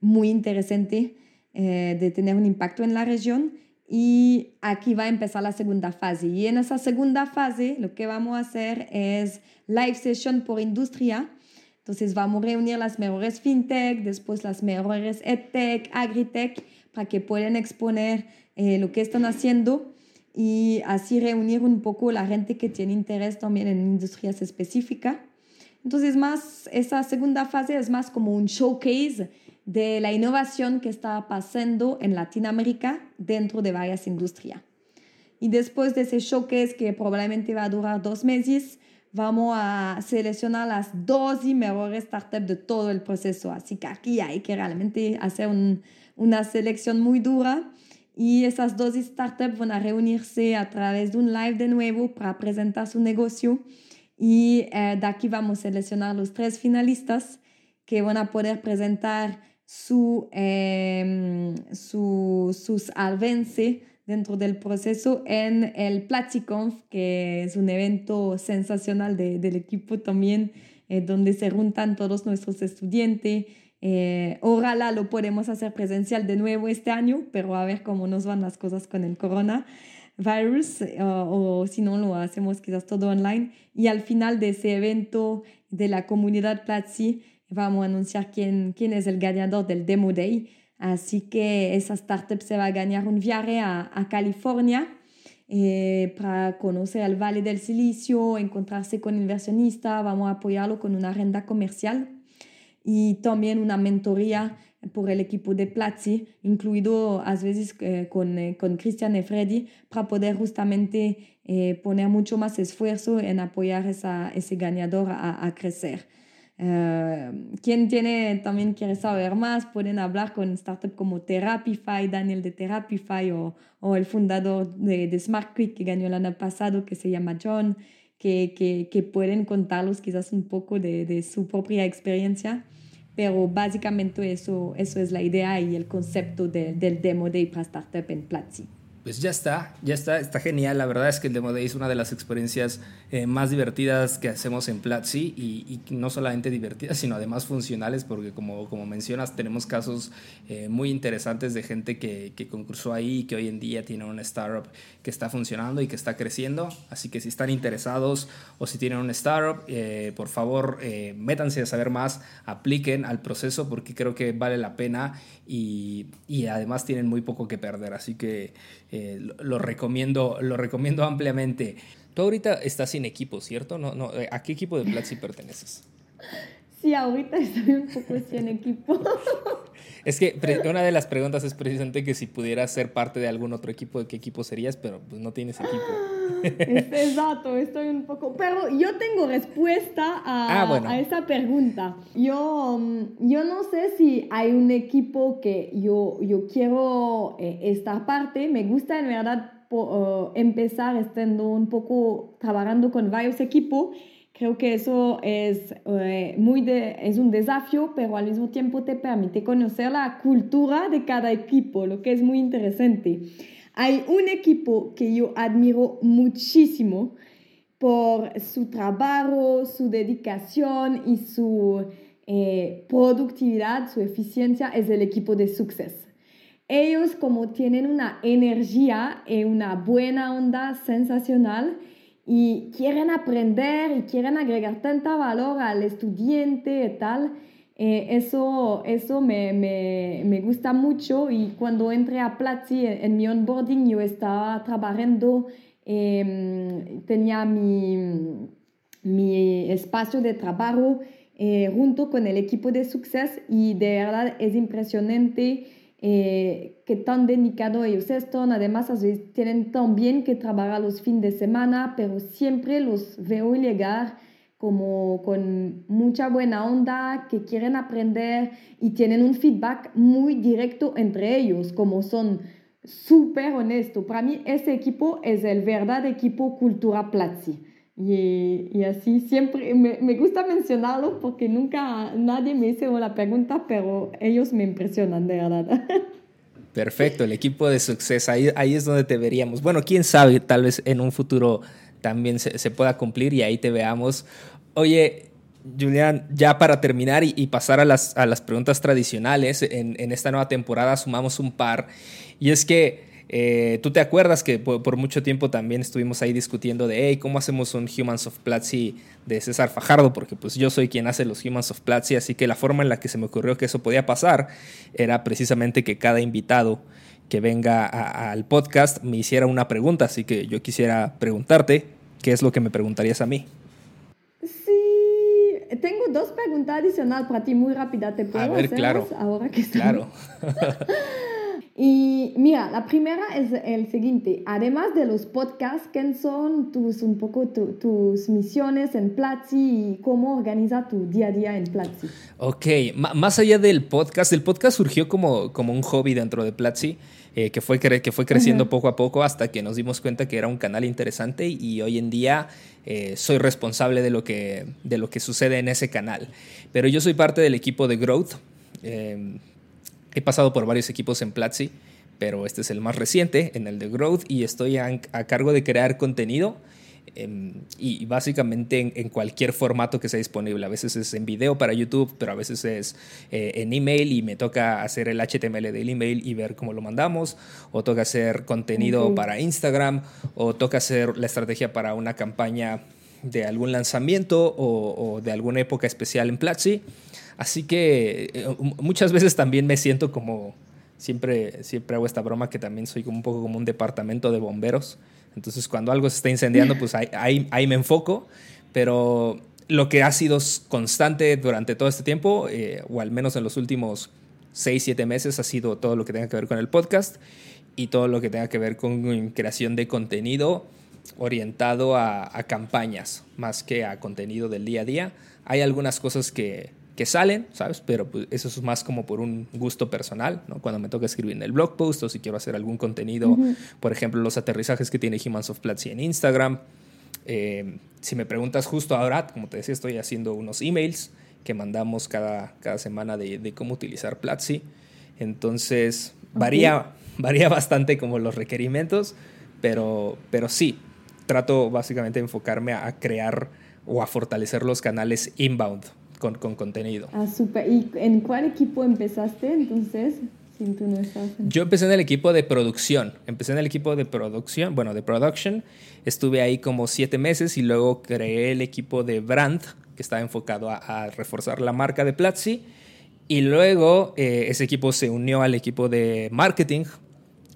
S1: muy interesante eh, de tener un impacto en la región. Y aquí va a empezar la segunda fase. Y en esa segunda fase lo que vamos a hacer es live session por industria. Entonces vamos a reunir las mejores fintech, después las mejores edtech, agritech, para que puedan exponer eh, lo que están haciendo y así reunir un poco la gente que tiene interés también en industrias específicas. Entonces más, esa segunda fase es más como un showcase de la innovación que está pasando en Latinoamérica dentro de varias industrias. Y después de ese showcase que probablemente va a durar dos meses, vamos a seleccionar las dos y mejores startups de todo el proceso. Así que aquí hay que realmente hacer una selección muy dura. Y esas dos startups van a reunirse a través de un live de nuevo para presentar su negocio. Y eh, de aquí vamos a seleccionar los tres finalistas que van a poder presentar su, eh, su, sus avances dentro del proceso en el PlatiConf, que es un evento sensacional de, del equipo también, eh, donde se juntan todos nuestros estudiantes. Eh, ojalá lo podemos hacer presencial de nuevo este año, pero a ver cómo nos van las cosas con el coronavirus, o, o si no lo hacemos quizás todo online. Y al final de ese evento de la comunidad Platzi, vamos a anunciar quién, quién es el ganador del Demo Day. Así que esa startup se va a ganar un viaje a, a California eh, para conocer el Valle del Silicio, encontrarse con inversionistas, vamos a apoyarlo con una renta comercial y también una mentoría por el equipo de Platzi, incluido a veces eh, con, eh, con Christian y Freddy, para poder justamente poner mucho más esfuerzo en apoyar esa, ese ganador a, a crecer. Uh, quien tiene, también quiere saber más, pueden hablar con startups como Therapify, Daniel de Therapify o, o el fundador de, de Smart Quick que ganó el año pasado, que se llama John, que, que, que pueden contarlos quizás un poco de, de, su propia experiencia. Pero básicamente eso, eso es la idea y el concepto de, del Demo Day para Startup en Platzi
S2: pues ya está, ya está, está genial. La verdad es que el Demo Day es una de las experiencias eh, más divertidas que hacemos en Platzi y, y, no solamente divertidas, sino además funcionales, porque como, como mencionas, tenemos casos eh, muy interesantes de gente que, que, concursó ahí y que hoy en día tiene una startup que está funcionando y que está creciendo. Así que si están interesados o si tienen una startup, eh, por favor, métanse a saber más, apliquen al proceso porque creo que vale la pena y, y además tienen muy poco que perder. Así que eh, lo, recomiendo, lo recomiendo ampliamente. Tú ahorita estás sin equipo, ¿cierto? No, no, eh, ¿A qué equipo de Platzi perteneces?
S1: Sí, ahorita estoy un poco sin equipo.
S2: Es que una de las preguntas es precisamente que si pudieras ser parte de algún otro equipo, ¿de qué equipo serías? Pero pues no tienes equipo.
S1: Exacto, estoy un poco... Pero yo tengo respuesta a, ah, a esta pregunta. Yo, mm, yo no sé si hay un equipo que yo, yo quiero eh, estar parte. Me gusta en verdad uh, empezar estando un poco trabajando con varios equipos Creo que eso es, eh, muy de, es un desafío, pero al mismo tiempo te permite conocer la cultura de cada equipo, lo que es muy interesante. Hay un equipo que yo admiro muchísimo por su trabajo, su dedicación y su eh, productividad, su eficiencia, es el equipo de Success. Ellos como tienen una energía y una buena onda sensacional, y quieren aprender y quieren agregar tanta valor al estudiante y tal. Eh, eso eso me, me, me, gusta mucho y cuando entré a Platzi en, mi onboarding yo estaba trabajando, em, tenía mi, mi, espacio de trabajo eh, junto con el equipo de Success y de verdad es impresionante eh, que tan dedicado ellos están. Además, tienen también que trabajar los fines de semana, pero siempre los veo llegar como con mucha buena onda, que quieren aprender y tienen un feedback muy directo entre ellos, como son súper honestos. Para mí, ese equipo es el verdadero equipo Cultura Platzi. Y, y, así siempre me, me, gusta mencionarlo porque nunca nadie me hizo la pregunta, pero ellos me impresionan de verdad.
S2: Perfecto, el equipo de Success, ahí, ahí es donde te veríamos. Bueno, quién sabe, tal vez en un futuro también se, se pueda cumplir y ahí te veamos. Oye, Julián, ya para terminar y, y pasar a las, a las, preguntas tradicionales, en, en esta nueva temporada sumamos un par. Y es que eh, Tú te acuerdas que por, mucho tiempo también estuvimos ahí discutiendo de, hey, ¿cómo hacemos un Humans of Platzi de César Fajardo? Porque pues yo soy quien hace los Humans of Platzi, así que la forma en la que se me ocurrió que eso podía pasar era precisamente que cada invitado que venga al podcast me hiciera una pregunta, así que yo quisiera preguntarte, ¿qué es lo que me preguntarías a mí?
S1: Sí, tengo dos preguntas adicionales para ti muy rápida, ¿te puedo
S2: a ver, claro,
S1: ahora que
S2: Claro.
S1: Y mira, la primera es el siguiente. Además de los podcasts, ¿qué son tus, un poco tus misiones en Platzi y cómo organiza tu día a día en Platzi?
S2: Ok, más allá del podcast, el podcast surgió como, como un hobby dentro de Platzi. Eh, que, fue que fue creciendo poco a poco hasta que nos dimos cuenta que era un canal interesante y hoy en día eh, soy responsable de lo, que, de lo que sucede en ese canal. Pero yo soy parte del equipo de Growth. Eh, He pasado por varios equipos en Platzi, pero este es el más reciente, en el de Growth, y estoy a, cargo de crear contenido. Em, y básicamente en, cualquier formato que sea disponible. A veces es en video para YouTube, pero a veces es eh, en email y me toca hacer el HTML del email y ver cómo lo mandamos, o toca hacer contenido para Instagram, o toca hacer la estrategia para una campaña de algún lanzamiento o, o de alguna época especial en Platzi. Así que eh, muchas veces también me siento como, siempre, siempre hago esta broma que también soy como un poco como un departamento de bomberos. Entonces cuando algo se está incendiando, pues ahí, ahí, me enfoco. Pero lo que ha sido constante durante todo este tiempo, eh, o al menos en los últimos 6, 7 meses, ha sido todo lo que tenga que ver con el podcast y todo lo que tenga que ver con creación de contenido orientado a campañas más que a contenido del día a día. Hay algunas cosas que que salen, ¿sabes? Pero pues, eso es más como por un gusto personal, ¿no? Cuando me toca escribir en el blog post o si quiero hacer algún contenido, por ejemplo, los aterrizajes que tiene Humans of Platzi en Instagram. Eh, si me preguntas justo ahora, como te decía, estoy haciendo unos emails que mandamos cada, cada semana de, cómo utilizar Platzi. Entonces, varía, varía bastante como los requerimientos, pero, pero sí, trato básicamente de enfocarme a crear o a fortalecer los canales inbound con, con contenido.
S1: Ah, súper. ¿Y en cuál equipo empezaste entonces? Si tú no estás
S2: Yo empecé en el equipo de producción. Empecé en el equipo de producción, bueno, de production. Estuve ahí como siete meses y luego creé el equipo de brand, que estaba enfocado a, reforzar la marca de Platzi. Y luego eh, ese equipo se unió al equipo de marketing,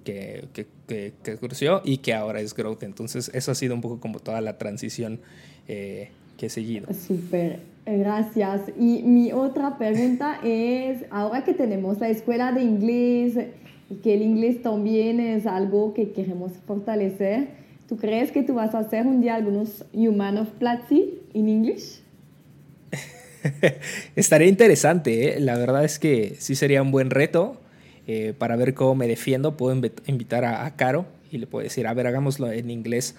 S2: que, que, que, creció y que ahora es Growth. Entonces, eso ha sido un poco como toda la transición eh, que he seguido.
S1: Súper, gracias. Y mi otra pregunta es, ahora que tenemos la escuela de inglés, que el inglés también es algo que queremos fortalecer, ¿tú crees que tú vas a hacer un día algunos Human of Platzi en inglés?
S2: Estaría interesante, ¿eh? la verdad es que sí sería un buen reto eh, para ver cómo me defiendo. Puedo invitar a, a Caro y le puedo decir, a ver, hagámoslo en inglés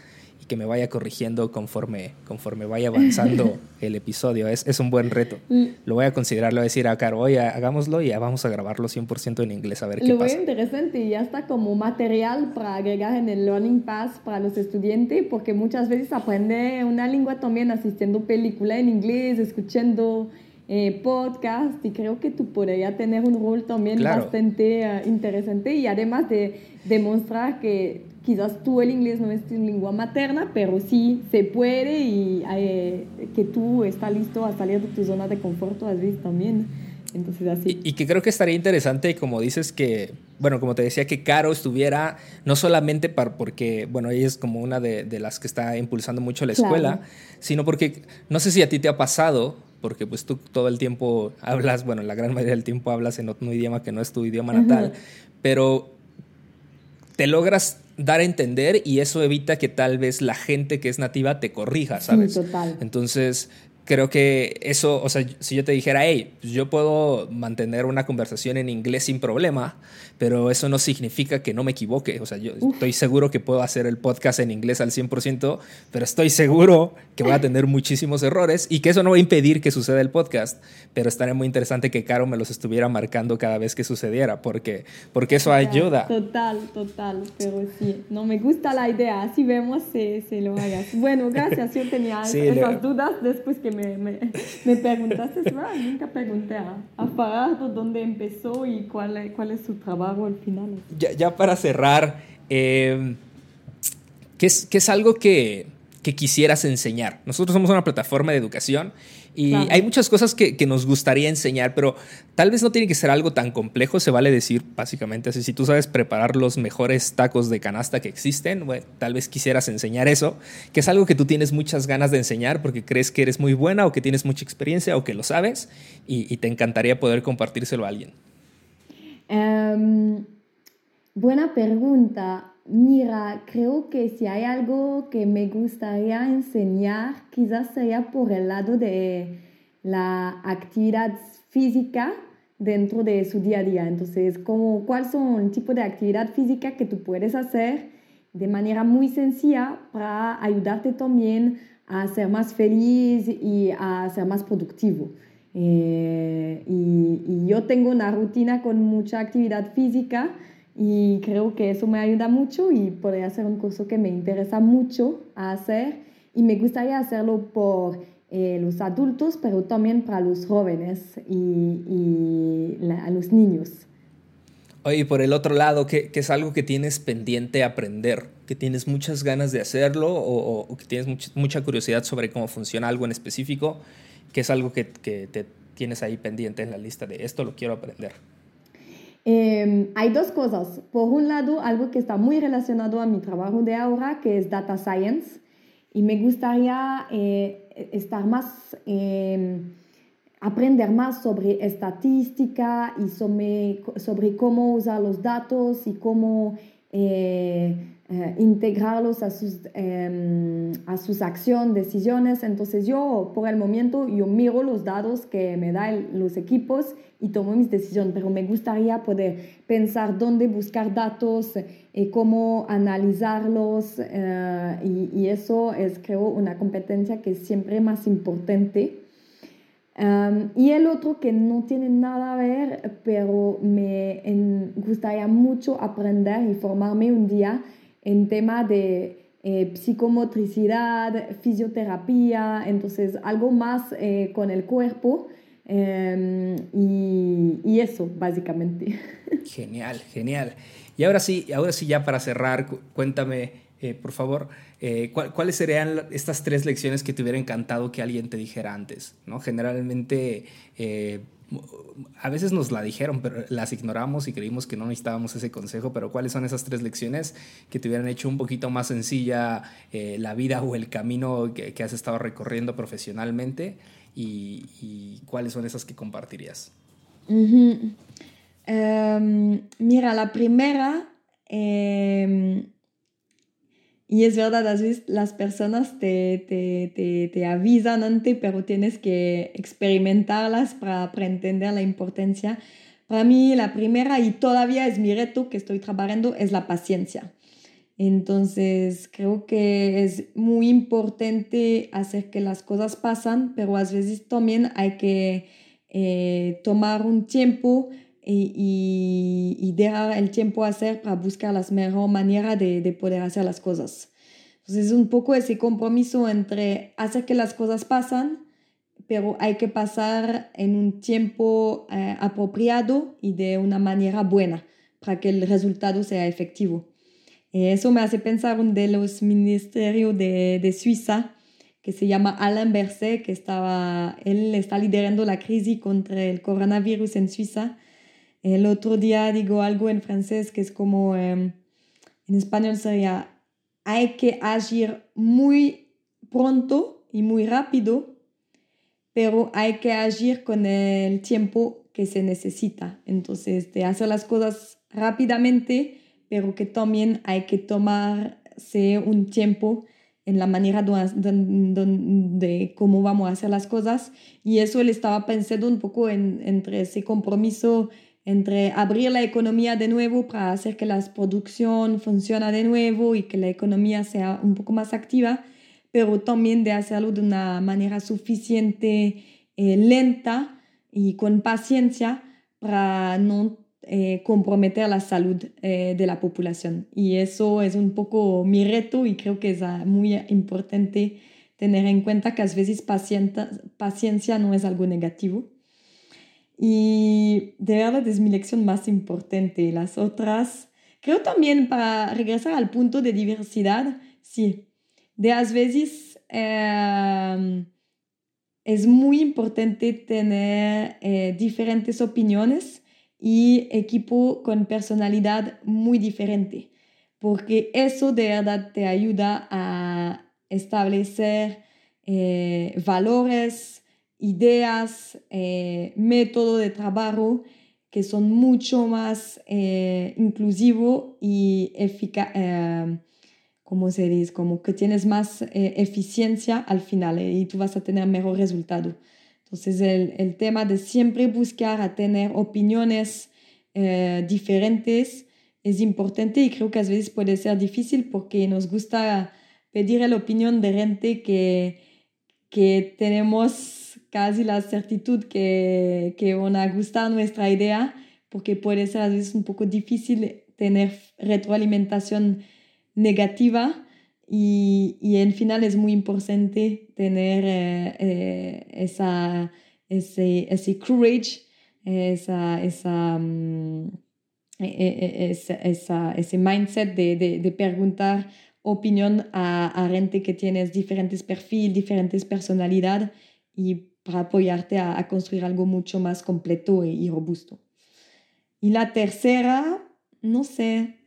S2: que me vaya corrigiendo conforme, conforme vaya avanzando el episodio. Es, es un buen reto. Mm. Lo voy a considerar, le voy a decir a Caro, oye, hagámoslo y ya vamos a grabarlo 100% en inglés, a ver qué
S1: Lo
S2: pasa.
S1: Lo interesante y ya está como material para agregar en el Learning Pass para los estudiantes, porque muchas veces aprende una lengua también asistiendo película en inglés, escuchando eh, podcast y creo que tú podrías tener un rol también bastante uh, interesante y además de demostrar que quizás tú el inglés no es tu lengua materna, pero sí se puede y eh, que tú estás listo a salir de tu zona de confort a veces también. Entonces así.
S2: Y, que creo que estaría interesante, como dices, que, bueno, como te decía, que Caro estuviera, no solamente para, porque, bueno, ella es como una de, de las que está impulsando mucho la escuela, sino porque, no sé si a ti te ha pasado, porque pues tú todo el tiempo hablas, bueno, la gran mayoría del tiempo hablas en otro idioma que no es tu idioma natal, pero te logras dar a entender y eso evita que tal vez la gente que es nativa te corrija, ¿sabes?
S1: total.
S2: Entonces, creo que eso, o sea, si yo te dijera, hey, pues yo puedo mantener una conversación en inglés sin problema, pero eso no significa que no me equivoque. O sea, yo estoy seguro que puedo hacer el podcast en inglés al 100%, pero estoy seguro que voy a tener muchísimos errores y que eso no va a impedir que suceda el podcast. Pero estaría muy interesante que Caro me los estuviera marcando cada vez que sucediera, porque, porque eso ayuda.
S1: Total, total, pero sí, no me gusta la idea. Así vemos si, si lo hagas. Bueno, gracias. Yo tenía esas dudas después que me, me, me preguntaste. nunca pregunté a, a dónde empezó y cuál, cuál es su trabajo al final.
S2: Ya, para cerrar, eh, ¿qué, es, ¿qué, es, algo que, que, quisieras enseñar? Nosotros somos una plataforma de educación y hay muchas cosas que, que, nos gustaría enseñar, pero tal vez no tiene que ser algo tan complejo, se vale decir básicamente así, si tú sabes preparar los mejores tacos de canasta que existen, bueno, tal vez quisieras enseñar eso, que es algo que tú tienes muchas ganas de enseñar porque crees que eres muy buena o que tienes mucha experiencia o que lo sabes y, y te encantaría poder compartírselo a alguien.
S1: Em, buena pregunta. Mira, creo que si hay algo que me gustaría enseñar, quizás sería por el lado de la actividad física dentro de su día a día. Entonces, como, ¿cuáles son el tipo de actividad física que tú puedes hacer de manera muy sencilla para ayudarte también a ser más feliz y a ser más productivo? Eh, y, yo tengo una rutina con mucha actividad física y creo que eso me ayuda mucho y podría ser un curso que me interesa mucho hacer y me gustaría hacerlo por eh, los adultos, pero también para los jóvenes y, a los niños.
S2: Oye, por el otro lado, ¿qué, es algo que tienes pendiente aprender? ¿Que tienes muchas ganas de hacerlo o, o que tienes mucha curiosidad sobre cómo funciona algo en específico? ¿Qué es algo que, que, te tienes ahí pendiente en la lista de esto lo quiero aprender?
S1: Em, hay dos cosas. Por un lado, algo que está muy relacionado a mi trabajo de ahora, que es Data Science. Y me gustaría eh, estar más, em, aprender más sobre estadística y sobre, sobre cómo usar los datos y cómo eh, eh, integrarlos a sus, eh, a sus acciones, decisiones. Entonces yo, por el momento, yo miro los datos que me dan los equipos y tomo mis decisiones, pero me gustaría poder pensar dónde buscar datos, y eh, cómo analizarlos, eh, y, y, eso es, creo, una competencia que es siempre más importante. Um, y el otro que no tiene nada a ver, pero me gustaría mucho aprender y formarme un día en tema de eh, psicomotricidad, fisioterapia, entonces algo más eh, con el cuerpo em, y, eso, básicamente.
S2: Genial, genial. Y ahora sí, ahora sí ya para cerrar, cuéntame eh, por favor, eh, ¿cuáles serían estas tres lecciones que te hubiera encantado que alguien te dijera antes? ¿no? Generalmente, eh, a veces nos la dijeron, pero las ignoramos y creímos que no necesitábamos ese consejo, pero ¿cuáles son esas tres lecciones que te hubieran hecho un poquito más sencilla la vida o el camino que, has estado recorriendo profesionalmente? Y, cuáles son esas que compartirías?
S1: Em, mira, la primera em, y es verdad, a veces las personas te, te, te, te, avisan antes, pero tienes que experimentarlas para, para, entender la importancia. Para mí, la primera, y todavía es mi reto que estoy trabajando, es la paciencia. Entonces, creo que es muy importante hacer que las cosas pasan, pero a veces también hay que eh, tomar un tiempo y, y, dejar el tiempo hacer para buscar la mejor manera de, de, poder hacer las cosas. Entonces es un poco ese compromiso entre hacer que las cosas pasan, pero hay que pasar en un tiempo eh, apropiado y de una manera buena para que el resultado sea efectivo. eso me hace pensar un de los ministerios de, de Suiza que se llama Alain Berset, que estaba, él está liderando la crisis contra el coronavirus en Suiza el otro día digo algo en francés que es como, em, en español sería, hay que agir muy pronto y muy rápido, pero hay que agir con el tiempo que se necesita. Entonces, de hacer las cosas rápidamente, pero que también hay que tomarse un tiempo en la manera de, cómo vamos a hacer las cosas. Y eso él estaba pensando un poco en, entre ese compromiso entre abrir la economía de nuevo para hacer que la producción funcione de nuevo y que la economía sea un poco más activa, pero también de hacerlo de una manera suficiente eh, lenta y con paciencia para no eh, comprometer la salud eh, de la población. Y eso es un poco mi reto y creo que es ah, muy importante tener en cuenta que a veces paciencia no es algo negativo y de verdad es mi lección más importante. Las otras, creo también para regresar al punto de diversidad, sí, de a veces em, es muy importante tener eh, diferentes opiniones y equipo con personalidad muy diferente, porque eso de verdad te ayuda a establecer eh, valores, ideas, eh, método de trabajo que son mucho más eh, inclusivo y eficaz, eh, como se dice? Como que tienes más eh, eficiencia al final y tú vas a tener mejor resultado. Entonces el, el tema de siempre buscar a tener opiniones diferentes es importante y creo que a veces puede ser difícil porque nos gusta pedir la opinión de gente que, que tenemos casi la certitud que, que van a gustar nuestra idea, porque puede ser a veces un poco difícil tener retroalimentación negativa y, y en final es muy importante tener eh, eh, esa, ese, ese courage, esa, esa, esa, esa, ese mindset de, de, de preguntar opinión a, a, gente que tiene diferentes perfiles, diferentes personalidades y para apoyarte a, construir algo mucho más completo y, robusto. Y la tercera, no sé,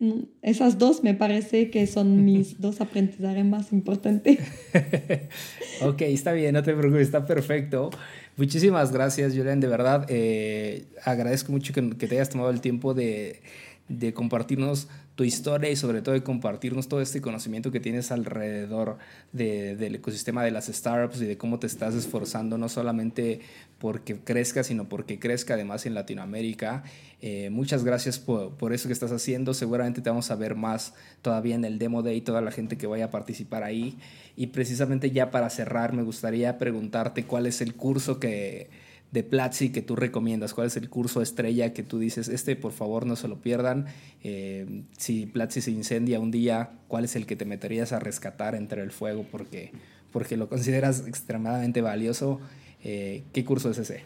S1: esas dos me parece que son mis dos aprendizajes más importantes.
S2: ok, está bien, no te preocupes, está perfecto. Muchísimas gracias, Julián, de verdad. Eh, agradezco mucho que, que, te hayas tomado el tiempo de, de compartirnos tu historia y sobre todo de compartirnos todo este conocimiento que tienes alrededor del ecosistema de las startups y de cómo te estás esforzando, no solamente porque crezca, sino porque crezca además en Latinoamérica. Eh, muchas gracias por, por, eso que estás haciendo. Seguramente te vamos a ver más todavía en el Demo Day, toda la gente que vaya a participar ahí. Y precisamente ya para cerrar, me gustaría preguntarte cuál es el curso que de Platzi que tú recomiendas? ¿Cuál es el curso estrella que tú dices, este por favor no se lo pierdan? Eh, si Platzi se incendia un día, ¿cuál es el que te meterías a rescatar entre el fuego porque, porque lo consideras extremadamente valioso? Eh, ¿Qué curso es ese?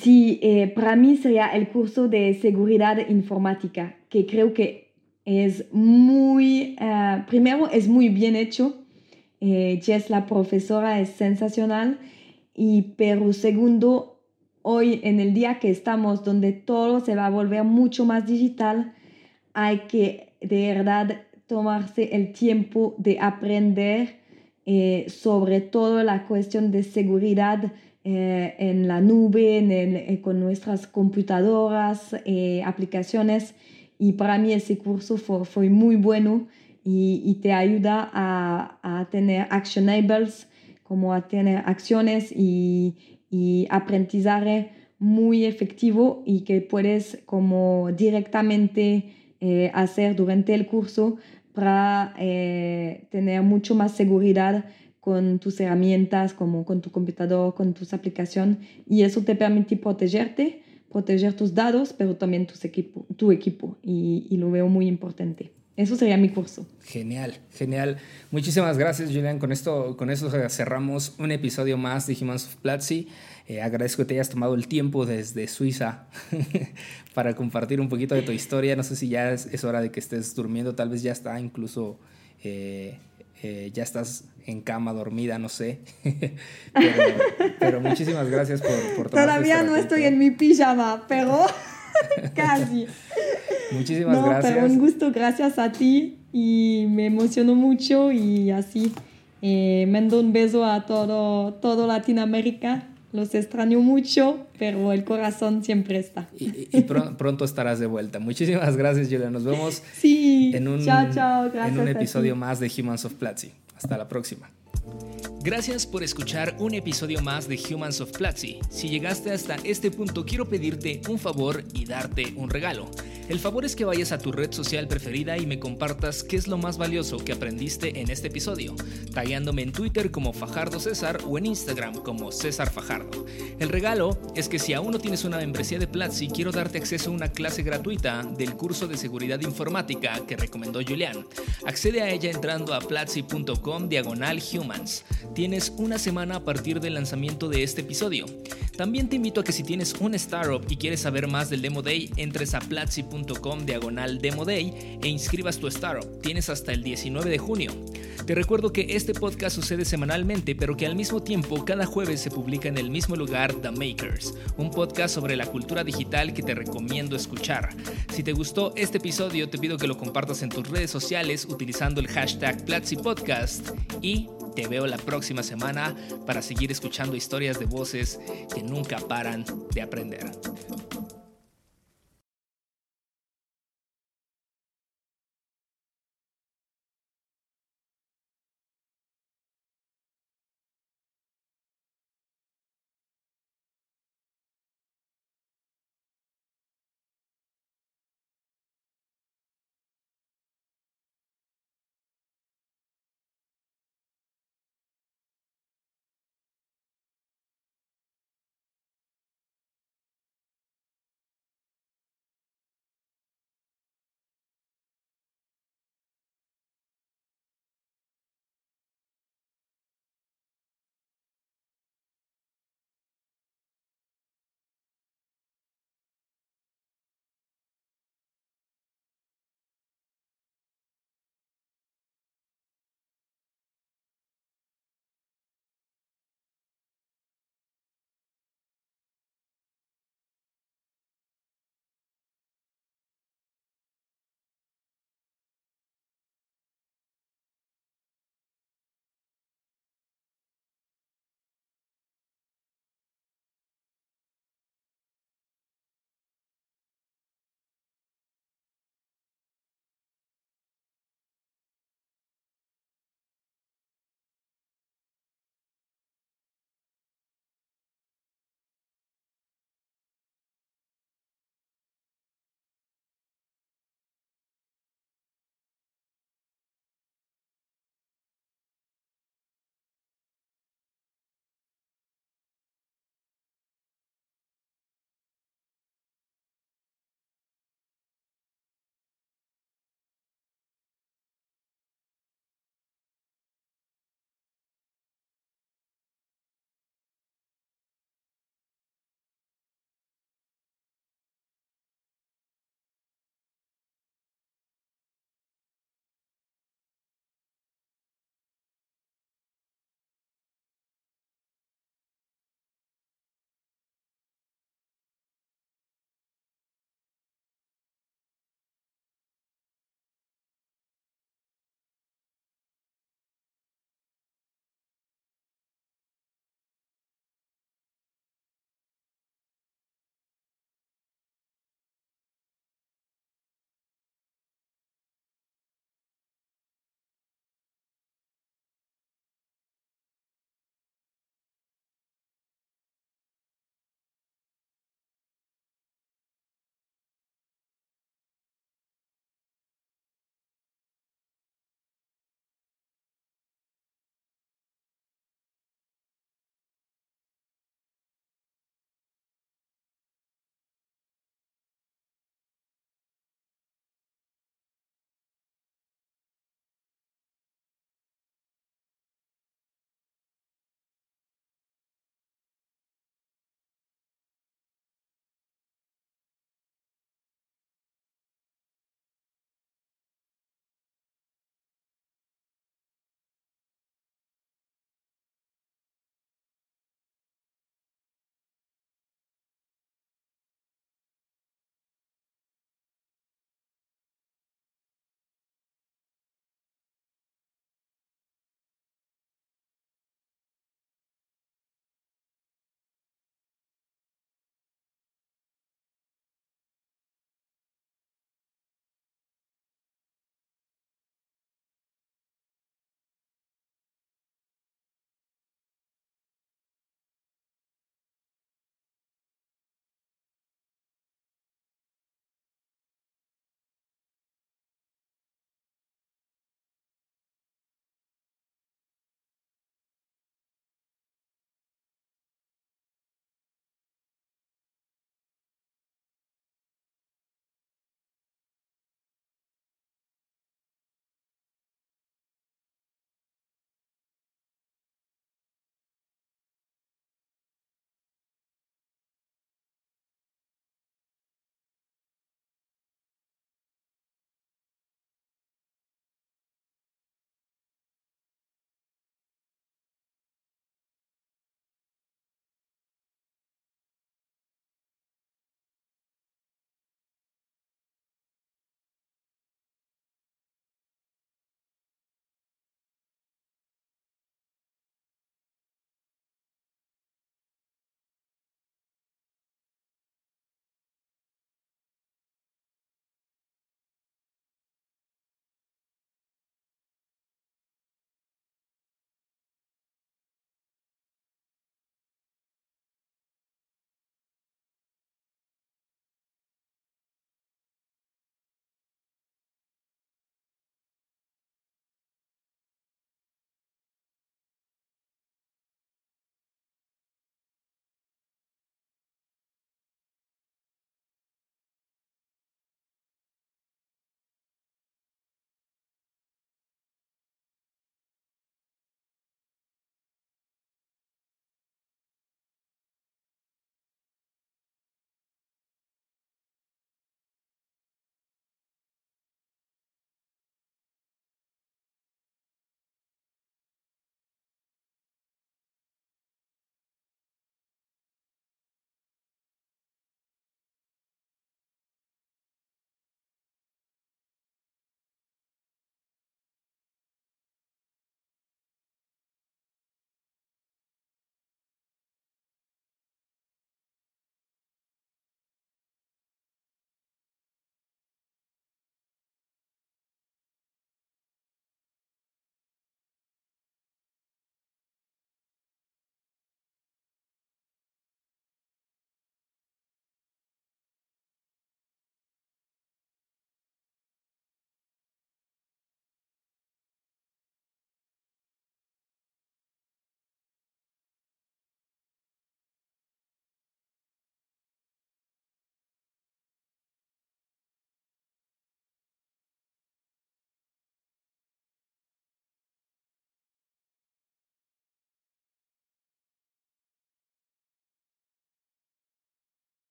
S1: Sí, eh, para mí sería el curso de seguridad informática, que creo que es muy, primero es muy bien hecho, Jess la profesora es sensacional, y pero segundo, hoy en el día que estamos, donde todo se va a volver mucho más digital, hay que de verdad tomarse el tiempo de aprender eh, sobre todo la cuestión de seguridad eh, en la nube, en con nuestras computadoras, aplicaciones. Y para mí ese curso fue, fue muy bueno y, y te ayuda a, a, tener actionables, como a tener acciones y, y aprendizaje muy efectivo y que puedes como directamente eh, hacer durante el curso para eh, tener mucho más seguridad con tus herramientas, como con tu computador, con tus aplicaciones, y eso te permite protegerte proteger tus datos, pero también tus equipo, tu equipo, y, y, lo veo muy importante. Eso sería mi curso.
S6: Genial, genial. Muchísimas gracias, Julian. Con esto, con eso cerramos un episodio más de Humans of Platzi. Eh, agradezco que te hayas tomado el tiempo desde Suiza para compartir un poquito de tu historia. No sé si ya es, es hora de que estés durmiendo, tal vez ya está incluso... Eh, eh, ya estás en cama dormida, no sé. pero, muchísimas gracias por, por
S1: Todavía no estoy en mi pijama, pero casi.
S6: Muchísimas no, gracias.
S1: Pero un gusto, gracias a ti y me emocionó mucho y así. Eh, mando un beso a todo, todo Latinoamérica los extraño mucho, pero el corazón siempre está.
S6: Y, pronto estarás de vuelta. Muchísimas gracias, Julia. Nos vemos
S1: sí.
S6: en un, en un episodio más de Humans of Platzi. Hasta la próxima.
S2: Gracias por escuchar un episodio más de Humans of Platzi. Si llegaste hasta este punto, quiero pedirte un favor y darte un regalo. El favor es que vayas a tu red social preferida y me compartas qué es lo más valioso que aprendiste en este episodio, tagueándome en Twitter como Fajardo César o en Instagram como César Fajardo. El regalo es que si aún no tienes una membresía de Platzi, quiero darte acceso a una clase gratuita del curso de seguridad informática que recomendó Julián. Accede a ella entrando a platzi.com diagonal Tienes una semana a partir del lanzamiento de este episodio. También te invito a que si tienes un startup y quieres saber más del Demo Day, entres a platzi.com diagonal Demo Day e inscribas tu startup. Tienes hasta el 19 de junio. Te recuerdo que este podcast sucede semanalmente, pero que al mismo tiempo cada jueves se publica en el mismo lugar The Makers, un podcast sobre la cultura digital que te recomiendo escuchar. Si te gustó este episodio, te pido que lo compartas en tus redes sociales utilizando el hashtag Platzi Podcast y te veo la próxima semana para seguir escuchando historias de voces que nunca paran de aprender.